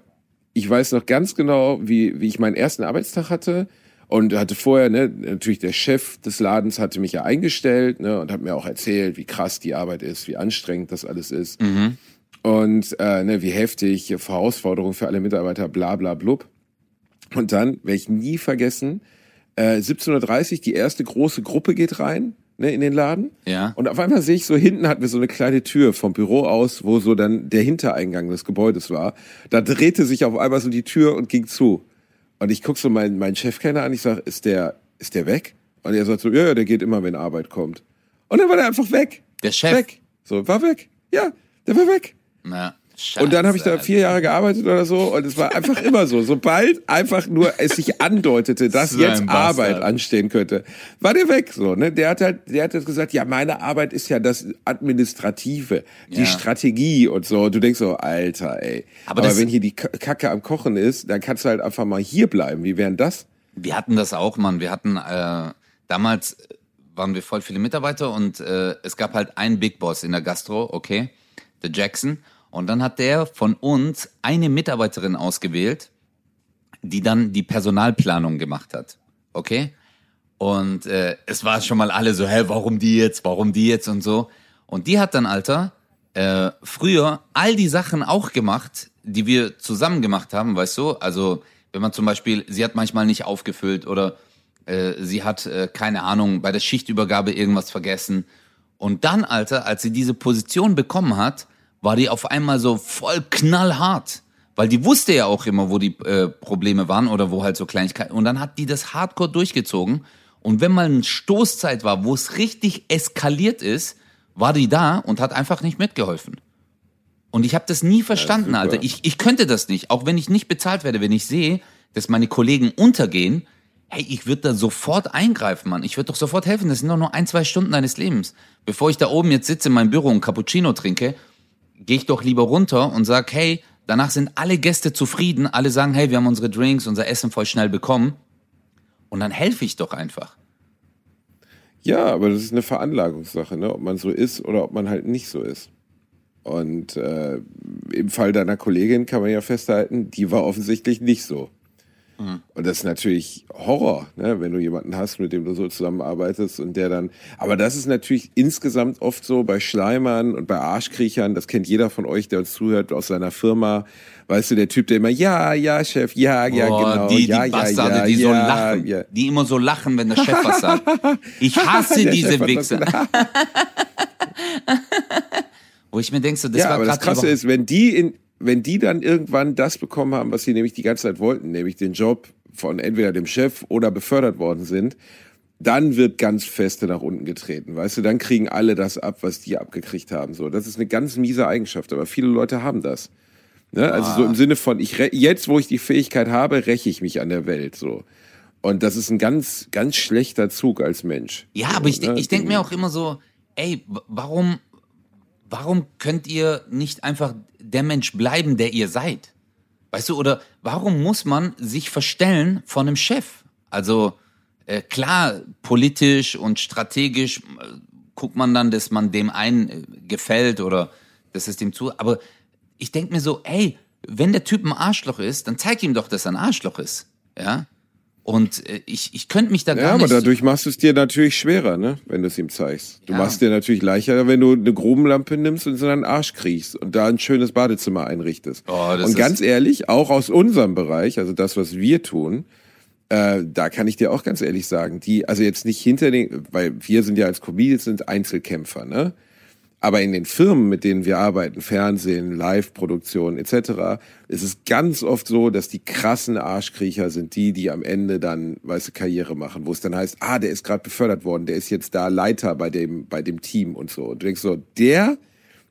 ich weiß noch ganz genau, wie, wie ich meinen ersten Arbeitstag hatte. Und hatte vorher, ne, natürlich der Chef des Ladens hatte mich ja eingestellt, ne, und hat mir auch erzählt, wie krass die Arbeit ist, wie anstrengend das alles ist. Mhm. Und äh, ne, wie heftig, Herausforderung für alle Mitarbeiter, bla bla blub. Und dann werde ich nie vergessen, äh, 17.30 die erste große Gruppe geht rein ne, in den Laden. Ja. Und auf einmal sehe ich so, hinten hatten wir so eine kleine Tür vom Büro aus, wo so dann der Hintereingang des Gebäudes war. Da drehte sich auf einmal so die Tür und ging zu. Und ich guck so meinen, meinen Chefkenner an, ich sag, ist der, ist der weg? Und er sagt so, ja, ja, der geht immer, wenn Arbeit kommt. Und dann war der einfach weg. Der Chef? Weg. So, war weg. Ja, der war weg. Na. Scheiße, und dann habe ich da vier Jahre gearbeitet oder so und es war einfach immer so. Sobald einfach nur es sich andeutete, dass so jetzt Arbeit anstehen könnte, war der weg so. Ne? Der hat halt, der hat jetzt gesagt, ja, meine Arbeit ist ja das Administrative, die ja. Strategie und so. Du denkst so, Alter, ey. Aber, Aber wenn hier die Kacke am Kochen ist, dann kannst du halt einfach mal hier bleiben. Wie wären das? Wir hatten das auch, Mann. Wir hatten äh, damals waren wir voll viele Mitarbeiter und äh, es gab halt einen Big Boss in der Gastro, okay, der Jackson. Und dann hat der von uns eine Mitarbeiterin ausgewählt, die dann die Personalplanung gemacht hat. Okay? Und äh, es war schon mal alle so, hä, warum die jetzt, warum die jetzt und so. Und die hat dann, Alter, äh, früher all die Sachen auch gemacht, die wir zusammen gemacht haben, weißt du? Also, wenn man zum Beispiel, sie hat manchmal nicht aufgefüllt oder äh, sie hat, äh, keine Ahnung, bei der Schichtübergabe irgendwas vergessen. Und dann, Alter, als sie diese Position bekommen hat, war die auf einmal so voll knallhart. Weil die wusste ja auch immer, wo die äh, Probleme waren oder wo halt so Kleinigkeiten. Und dann hat die das hardcore durchgezogen. Und wenn mal eine Stoßzeit war, wo es richtig eskaliert ist, war die da und hat einfach nicht mitgeholfen. Und ich habe das nie verstanden, ja, Alter. Ich, ich könnte das nicht. Auch wenn ich nicht bezahlt werde, wenn ich sehe, dass meine Kollegen untergehen, hey, ich würde da sofort eingreifen, Mann. Ich würde doch sofort helfen. Das sind doch nur ein, zwei Stunden deines Lebens. Bevor ich da oben jetzt sitze in meinem Büro und Cappuccino trinke gehe ich doch lieber runter und sag, hey, danach sind alle Gäste zufrieden, alle sagen, hey, wir haben unsere Drinks, unser Essen voll schnell bekommen. Und dann helfe ich doch einfach. Ja, aber das ist eine Veranlagungssache, ne? ob man so ist oder ob man halt nicht so ist. Und äh, im Fall deiner Kollegin kann man ja festhalten, die war offensichtlich nicht so. Mhm. Und das ist natürlich Horror, ne, wenn du jemanden hast, mit dem du so zusammenarbeitest und der dann. Aber das ist natürlich insgesamt oft so bei Schleimern und bei Arschkriechern. Das kennt jeder von euch, der uns zuhört aus seiner Firma. Weißt du, der Typ, der immer, ja, ja, Chef, ja, ja, genau. Die, ja, die Bastarde, ja, die ja, so lachen. Ja. Die immer so lachen, wenn der Chef was sagt. Ich hasse diese Wichser. Wo ich mir denke, so, das ja, war aber das Krasse ist, wenn die in, wenn die dann irgendwann das bekommen haben, was sie nämlich die ganze Zeit wollten, nämlich den Job von entweder dem Chef oder befördert worden sind, dann wird ganz feste nach unten getreten, weißt du, dann kriegen alle das ab, was die abgekriegt haben, so. Das ist eine ganz miese Eigenschaft, aber viele Leute haben das. Ne? Also so im Sinne von, ich jetzt, wo ich die Fähigkeit habe, räche ich mich an der Welt, so. Und das ist ein ganz, ganz schlechter Zug als Mensch. Ja, aber ich, ne? ich denke mir auch immer so, ey, warum, warum könnt ihr nicht einfach der Mensch bleiben, der ihr seid? Weißt du, oder warum muss man sich verstellen von einem Chef? Also äh, klar, politisch und strategisch äh, guckt man dann, dass man dem einen äh, gefällt oder dass es dem zu. Aber ich denke mir so, ey, wenn der Typ ein Arschloch ist, dann zeig ihm doch, dass er ein Arschloch ist. Ja. Und äh, ich, ich könnte mich da gar ja, nicht. Ja, aber dadurch machst du es dir natürlich schwerer, ne? wenn du es ihm zeigst. Du ja. machst dir natürlich leichter, wenn du eine Grubenlampe nimmst und so einen Arsch kriegst und da ein schönes Badezimmer einrichtest. Oh, und ganz ehrlich, auch aus unserem Bereich, also das, was wir tun, äh, da kann ich dir auch ganz ehrlich sagen, die, also jetzt nicht hinter den, weil wir sind ja als Comedians sind Einzelkämpfer, ne? Aber in den Firmen, mit denen wir arbeiten, Fernsehen, Live-Produktion etc., ist es ganz oft so, dass die krassen Arschkriecher sind die, die am Ende dann, weißt du, Karriere machen, wo es dann heißt, ah, der ist gerade befördert worden, der ist jetzt da Leiter bei dem, bei dem Team und so. Und du denkst so, der,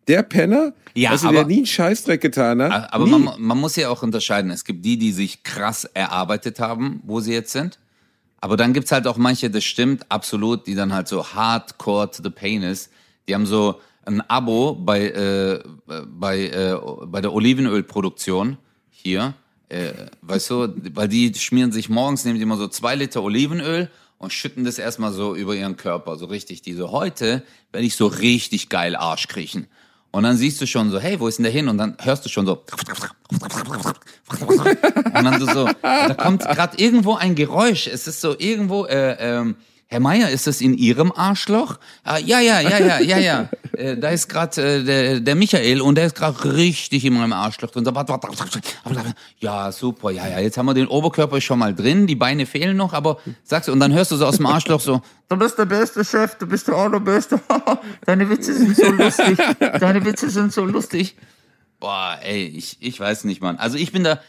Der Penner, Ja, du, aber- der nie einen Scheißdreck getan hat. Aber nie. man, man muss ja auch unterscheiden. Es gibt die, die sich krass erarbeitet haben, wo sie jetzt sind. Aber dann gibt's halt auch manche, das stimmt, absolut, die dann halt so hardcore to the pain ist. Die haben so ein Abo bei, äh, bei, äh, bei der Olivenölproduktion hier. Äh, weißt du, weil die schmieren sich morgens, nehmen die immer so zwei Liter Olivenöl und schütten das erstmal so über ihren Körper. So richtig, die so, heute werde ich so richtig geil Arsch kriechen. Und dann siehst du schon so, hey, wo ist denn der hin? Und dann hörst du schon so. Und dann so, da kommt gerade irgendwo ein Geräusch. Es ist so irgendwo, äh, ähm, Herr Meier, ist das in Ihrem Arschloch? Ah, ja, ja, ja, ja, ja, ja. Äh, da ist gerade äh, der, der Michael und der ist gerade richtig in meinem Arschloch drin. So, warte, warte, warte, warte. Ja, super, ja, ja. Jetzt haben wir den Oberkörper schon mal drin, die Beine fehlen noch, aber sagst du, und dann hörst du so aus dem Arschloch so, du bist der beste Chef, du bist der allerbeste. Deine Witze sind so lustig. Deine Witze sind so lustig. Boah, ey, ich, ich weiß nicht, Mann. Also ich bin da,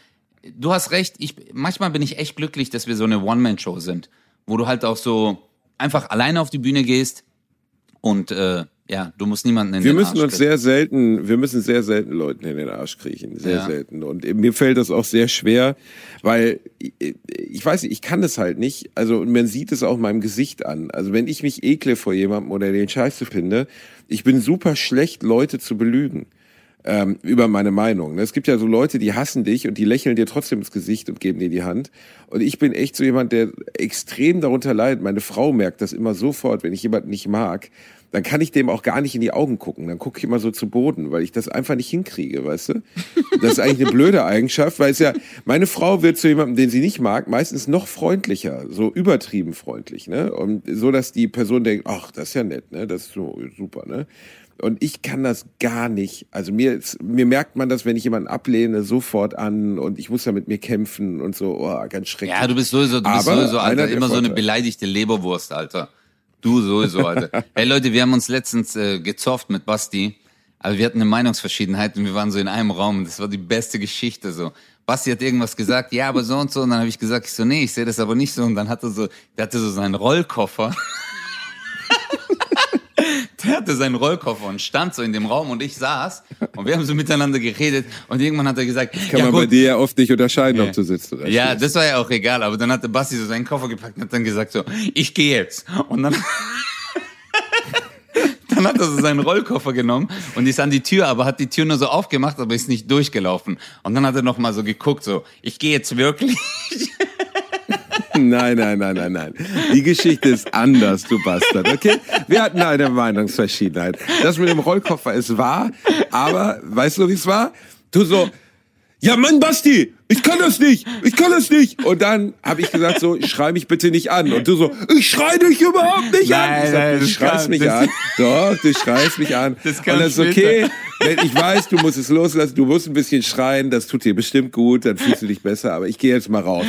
du hast recht, ich, manchmal bin ich echt glücklich, dass wir so eine One-Man-Show sind, wo du halt auch so einfach alleine auf die Bühne gehst und äh, ja, du musst niemanden in Wir den müssen Arsch uns sehr selten, wir müssen sehr selten Leuten in den Arsch kriechen, sehr Ja. selten. Und mir fällt das auch sehr schwer, weil ich, ich weiß nicht, ich kann das halt nicht. Also und man sieht es auch meinem Gesicht an. Also wenn ich mich ekle vor jemandem oder den Scheiße finde, ich bin super schlecht, Leute zu belügen ähm, über meine Meinung. ne? Es gibt ja so Leute, die hassen dich und die lächeln dir trotzdem ins Gesicht und geben dir die Hand. Und ich bin echt so jemand, der extrem darunter leidet. Meine Frau merkt das immer sofort, wenn ich jemanden nicht mag. Dann kann ich dem auch gar nicht in die Augen gucken. Dann gucke ich immer so zu Boden, weil ich das einfach nicht hinkriege, weißt du? Das ist eigentlich eine blöde Eigenschaft, weil es ja, meine Frau wird zu jemandem, den sie nicht mag, meistens noch freundlicher, so übertrieben freundlich, ne? Und so, dass die Person denkt, ach, das ist ja nett, ne? Das ist so super, ne? Und ich kann das gar nicht. Also mir, ist- mir merkt man das, wenn ich jemanden ablehne, sofort an und ich muss ja mit mir kämpfen und so, oh, ganz schrecklich. Ja, du bist sowieso, du bist Aber sowieso, Alter, immer so eine beleidigte Leberwurst, Alter. Du sowieso, Alter. hey Leute, wir haben uns letztens äh, gezofft mit Basti, aber wir hatten eine Meinungsverschiedenheit und wir waren so in einem Raum. Das war die beste Geschichte so. Basti hat irgendwas gesagt, ja, aber so und so. Und dann habe ich gesagt, ich so, nee, ich sehe das aber nicht so. Und dann hat er so, der hatte so seinen Rollkoffer. Der hatte seinen Rollkoffer und stand so in dem Raum und ich saß und wir haben so miteinander geredet und irgendwann hat er gesagt, kann ja, man gut, bei dir ja oft nicht unterscheiden, ob du sitzt oder ja, stehst. das war ja auch egal, aber dann hat der Basti so seinen Koffer gepackt und hat dann gesagt so, ich gehe jetzt. Und dann, dann hat er so seinen Rollkoffer genommen und ist an die Tür, aber hat die Tür nur so aufgemacht, aber ist nicht durchgelaufen. Und dann hat er noch mal so geguckt, so, ich gehe jetzt wirklich. Nein, nein, nein, nein, nein. Die Geschichte ist anders, du Bastard, okay? Wir hatten eine Meinungsverschiedenheit. Das mit dem Rollkoffer ist wahr, aber weißt du, wie es war? Du so, ja Mann, Basti, ich kann das nicht, ich kann das nicht. Und dann habe ich gesagt so, schrei mich bitte nicht an. Und du so, ich schrei dich überhaupt nicht an. Nein, Ich sag, nein, du schreist kann- mich an. Doch, du schreist mich an. Das kam Und das ist okay. Wenn ich weiß, du musst es loslassen, du musst ein bisschen schreien, das tut dir bestimmt gut, dann fühlst du dich besser, aber ich gehe jetzt mal raus.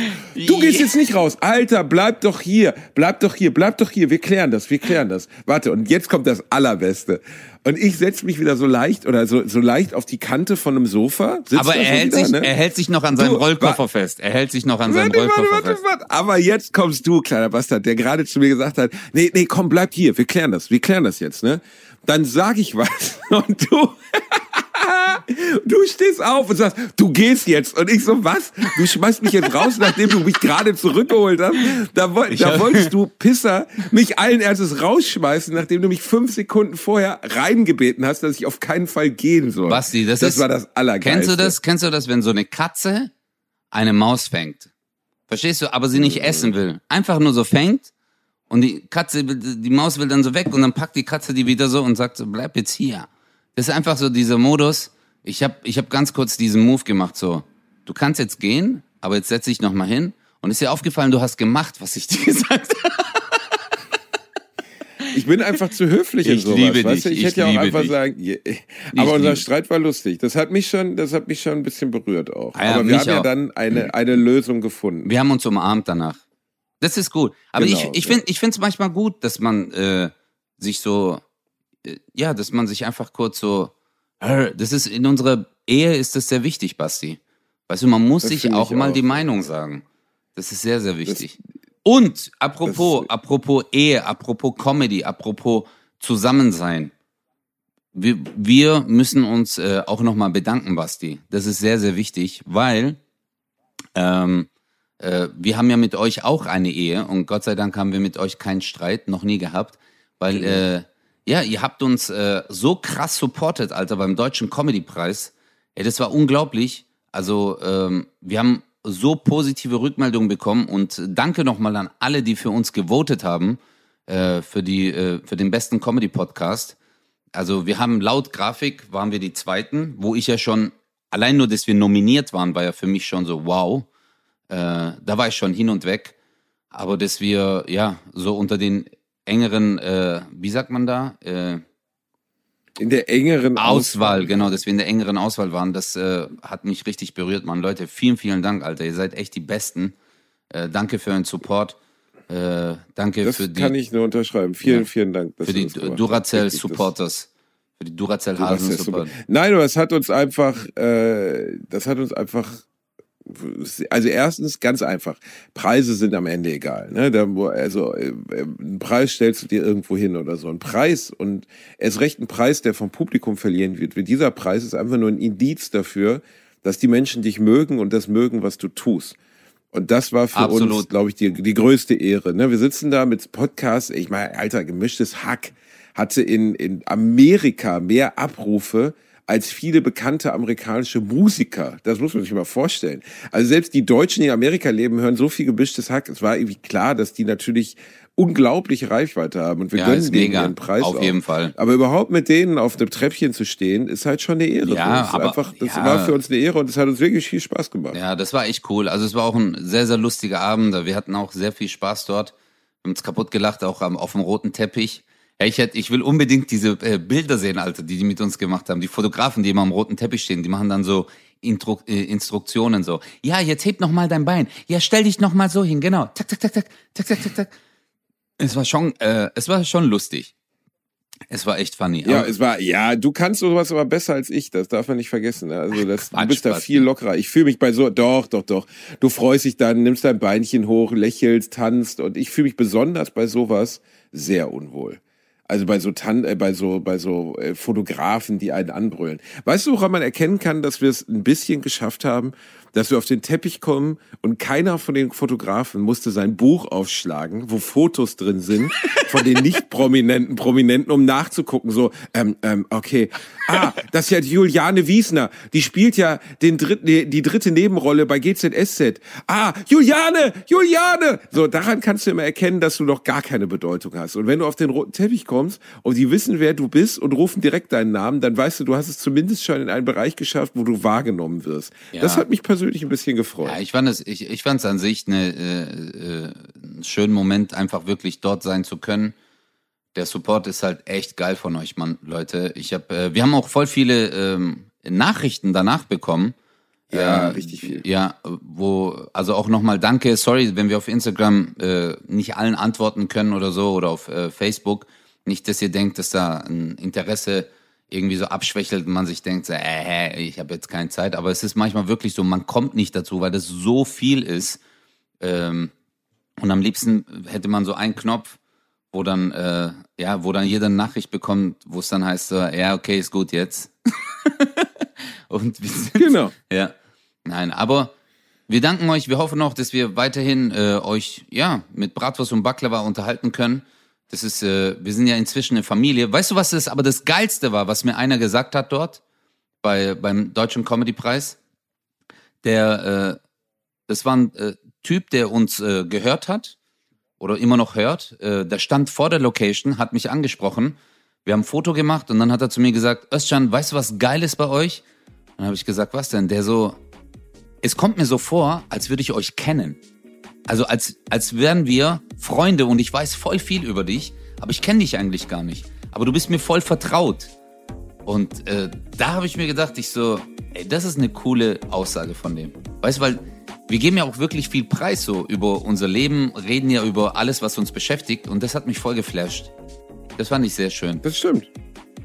Du gehst jetzt nicht raus. Alter, bleib doch hier, bleib doch hier, bleib doch hier, wir klären das, wir klären das. Warte, und jetzt kommt das Allerbeste. Und ich setz mich wieder so leicht oder so, so leicht auf die Kante von einem Sofa. Aber er hält, wieder, sich, ne? er hält sich noch an seinem Du, Rollkoffer fest. Er hält sich noch an seinem Warte, warte, Rollkoffer warte, fest. warte. Aber jetzt kommst du, kleiner Bastard, der gerade zu mir gesagt hat, nee, nee, komm, bleib hier, wir klären das, wir klären das jetzt, ne? Dann sag ich was und du, du stehst auf und sagst, du gehst jetzt. Und ich so, was? Du schmeißt mich jetzt raus, nachdem du mich gerade zurückgeholt hast? Da, woll, da wolltest du, Pisser, mich allen Ernstes rausschmeißen, nachdem du mich fünf Sekunden vorher reingebeten hast, dass ich auf keinen Fall gehen soll. Basti, das, das ist. war das Allergeilste. Kennst du das? Kennst du das, wenn so eine Katze eine Maus fängt? Verstehst du? Aber sie nicht essen will. Einfach nur so fängt und die Katze, will- die Maus will dann so weg und dann packt die Katze die wieder so und sagt so, bleib jetzt hier. Das ist einfach so dieser Modus. Ich habe ich hab ganz kurz diesen Move gemacht, so, du kannst jetzt gehen, aber jetzt setz dich noch mal hin. Und ist dir aufgefallen, du hast gemacht, was ich dir gesagt habe. Ich bin einfach zu höflich in Ich sowas. liebe weißt dich, Ich ich hätte ja auch einfach dich. sagen, je- aber unser Streit war lustig. Das hat mich schon, das hat mich schon ein bisschen berührt auch. Ah ja, aber wir haben ja auch. dann eine, eine Lösung gefunden. Wir haben uns umarmt danach. Das ist gut. Aber Genau, ich, ich ja. finde ich finde es manchmal gut, dass man äh, sich so, äh, ja, dass man sich einfach kurz so, das ist in unserer Ehe ist das sehr wichtig, Basti. Weißt du, man muss Das sich auch mal die Meinung sagen. Das ist sehr, sehr wichtig. Und apropos, apropos Ehe, apropos Comedy, apropos Zusammensein. wir, wir müssen uns äh, auch nochmal bedanken, Basti. Das ist sehr, sehr wichtig, weil ähm, äh, wir haben ja mit euch auch eine Ehe und Gott sei Dank haben wir mit euch keinen Streit, noch nie gehabt, weil genau. äh, ja, ihr habt uns äh, so krass supportet, Alter, beim Deutschen Comedy-Preis. Ey, das war unglaublich. Also ähm, wir haben so positive Rückmeldungen bekommen und danke nochmal an alle, die für uns gewotet haben äh, für die äh, für den besten Comedy Podcast. Also wir haben laut Grafik waren wir die Zweiten, wo ich ja schon allein nur, dass wir nominiert waren, war ja für mich schon so wow. Äh, da war ich schon hin und weg. Aber dass wir ja so unter den engeren, äh, wie sagt man da? In der engeren Auswahl, Auswahl, genau, dass wir in der engeren Auswahl waren, das äh, hat mich richtig berührt, Mann. Leute, vielen, vielen Dank, Alter. Ihr seid echt die Besten. Äh, danke für euren Support. Äh, danke das für die. Das kann ich nur unterschreiben. Vielen, ja, vielen Dank. Für die Duracell Supporters. Für die Duracell Hasen Support. Nein, aber es hat uns einfach, äh, das hat uns einfach also erstens ganz einfach. Preise sind am Ende egal. Ne? Da, also äh, einen Preis stellst du dir irgendwo hin oder so. Ein Preis und erst recht ein Preis, der vom Publikum verlieren wird. Dieser Preis ist einfach nur ein Indiz dafür, dass die Menschen dich mögen und das mögen, was du tust. Und das war für Absolut. uns, glaube ich, die, die größte Ehre. Ne? Wir sitzen da mit Podcasts, ich meine, alter, gemischtes Hack hatte in, in Amerika mehr Abrufe als viele bekannte amerikanische Musiker. Das muss man sich mal vorstellen. Also selbst die Deutschen, die in Amerika leben, hören so viel gemischtes Hack. Es war irgendwie klar, dass die natürlich unglaubliche Reichweite haben und wir ja, gönnen denen ihren Preis auf jeden Fall. Aber überhaupt mit denen auf einem Treppchen zu stehen, ist halt schon eine Ehre. Ja, das aber, einfach, das ja. war für uns eine Ehre und es hat uns wirklich viel Spaß gemacht. Ja, das war echt cool. Also es war auch ein sehr, sehr lustiger Abend. Wir hatten auch sehr viel Spaß dort. Wir haben uns kaputt gelacht, auch auf dem roten Teppich. Ja, ich, hätte, ich will unbedingt diese äh, Bilder sehen, Alter, die die mit uns gemacht haben. Die Fotografen, die immer am roten Teppich stehen, die machen dann so Intro, äh, Instruktionen so. Ja, jetzt heb noch mal dein Bein. Ja, stell dich noch mal so hin. Genau. Tak, tak, tak, tak, tak, tak, tak, tak. Es war schon, äh, es war schon lustig. Es war echt funny. Ja, es war, ja, du kannst sowas aber besser als ich, das darf man nicht vergessen. Ne? Also das, Ach, du bist da viel lockerer. Ich fühle mich bei so, doch, doch, doch. Du freust dich dann, nimmst dein Beinchen hoch, lächelst, tanzt und ich fühle mich besonders bei sowas sehr unwohl. Also bei so Tan äh, bei so bei so äh, Fotografen, die einen anbrüllen. Weißt du, woran man erkennen kann, dass wir es ein bisschen geschafft haben, dass wir auf den Teppich kommen und keiner von den Fotografen musste sein Buch aufschlagen, wo Fotos drin sind von den nicht prominenten Prominenten, um nachzugucken. So, ähm, ähm, okay, ah, das ist ja Juliane Wiesner, die spielt ja den dritten, die dritte Nebenrolle bei GZSZ. Ah, Juliane, Juliane. So, daran kannst du immer erkennen, dass du noch gar keine Bedeutung hast. Und wenn du auf den roten Teppich kommst und die wissen, wer du bist und rufen direkt deinen Namen, dann weißt du, du hast es zumindest schon in einen Bereich geschafft, wo du wahrgenommen wirst. Ja. Das hat mich persönlich persönlich ein bisschen gefreut. Ja, ich fand es, ich, ich fand es an sich eine, äh, äh, einen schönen Moment, einfach wirklich dort sein zu können. Der Support ist halt echt geil von euch, Mann, Leute. Ich habe, äh, wir haben auch voll viele ähm, Nachrichten danach bekommen. Ja, äh, richtig viel. Ja, wo, also auch nochmal danke, sorry, wenn wir auf Instagram äh, nicht allen antworten können oder so oder auf äh, Facebook. Nicht, dass ihr denkt, dass da ein Interesse irgendwie so abschwächelt und man sich denkt, so, äh, ich habe jetzt keine Zeit. Aber es ist manchmal wirklich so, man kommt nicht dazu, weil das so viel ist. Ähm, und am liebsten hätte man so einen Knopf, wo dann, äh, ja, wo dann jeder Nachricht bekommt, wo es dann heißt, so, ja, okay, ist gut jetzt. und wir sind, genau. Ja. Nein, aber wir danken euch. Wir hoffen auch, dass wir weiterhin äh, euch ja mit Bratwurst und Baklava unterhalten können. Das ist, äh, wir sind ja inzwischen eine Familie. Weißt du, was das aber das Geilste war, was mir einer gesagt hat dort bei, beim Deutschen Comedy-Preis? Der, äh, das war ein äh, Typ, der uns äh, gehört hat oder immer noch hört. Äh, der stand vor der Location, hat mich angesprochen. Wir haben ein Foto gemacht und dann hat er zu mir gesagt, Özcan, weißt du, was geil ist bei euch? Dann habe ich gesagt, was denn? Der so, es kommt mir so vor, als würde ich euch kennen. Also als, als wären wir Freunde und ich weiß voll viel über dich, aber ich kenne dich eigentlich gar nicht. Aber du bist mir voll vertraut. Und äh, da habe ich mir gedacht, ich so, ey, das ist eine coole Aussage von dem. Weißt du, weil wir geben ja auch wirklich viel Preis so über unser Leben, reden ja über alles, was uns beschäftigt und das hat mich voll geflasht. Das fand ich sehr schön. Das stimmt.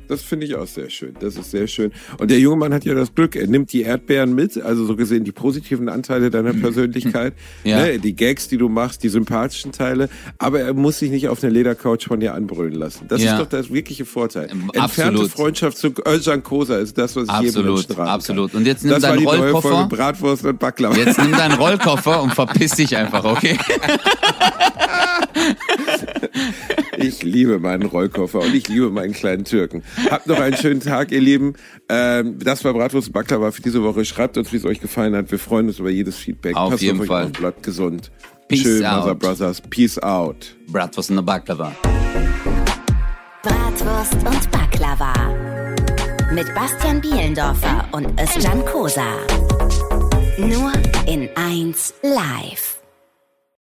Das finde ich auch sehr schön. Das ist sehr schön. Und der junge Mann hat ja das Glück, er nimmt die Erdbeeren mit, also so gesehen die positiven Anteile deiner Persönlichkeit, ja. ne, die Gags, die du machst, die sympathischen Teile, aber er muss sich nicht auf eine Ledercouch von dir anbrüllen lassen. Das ja. ist doch der wirkliche Vorteil. Ähm, absolut. Entfernte Freundschaft zu Özcan Kosa ist das, was ich absolut, jedem Menschen raten Absolut. Und jetzt nimm das deinen Rollkoffer. Bratwurst und Baklava. Jetzt nimm deinen Rollkoffer und verpiss dich einfach, okay? Ich liebe meinen Rollkoffer und ich liebe meinen kleinen Türken. Habt noch einen schönen Tag, ihr Lieben. Ähm, das war Bratwurst Baklava für diese Woche. Schreibt uns, wie es euch gefallen hat. Wir freuen uns über jedes Feedback. Auf Passt jeden auf Fall. Auf, bleibt gesund. Peace Schön, out. Mother Brothers. Peace out. Bratwurst und Baklava. Bratwurst und Baklava. Mit Bastian Bielendorfer und Özcan Kosa. Nur in 1 live.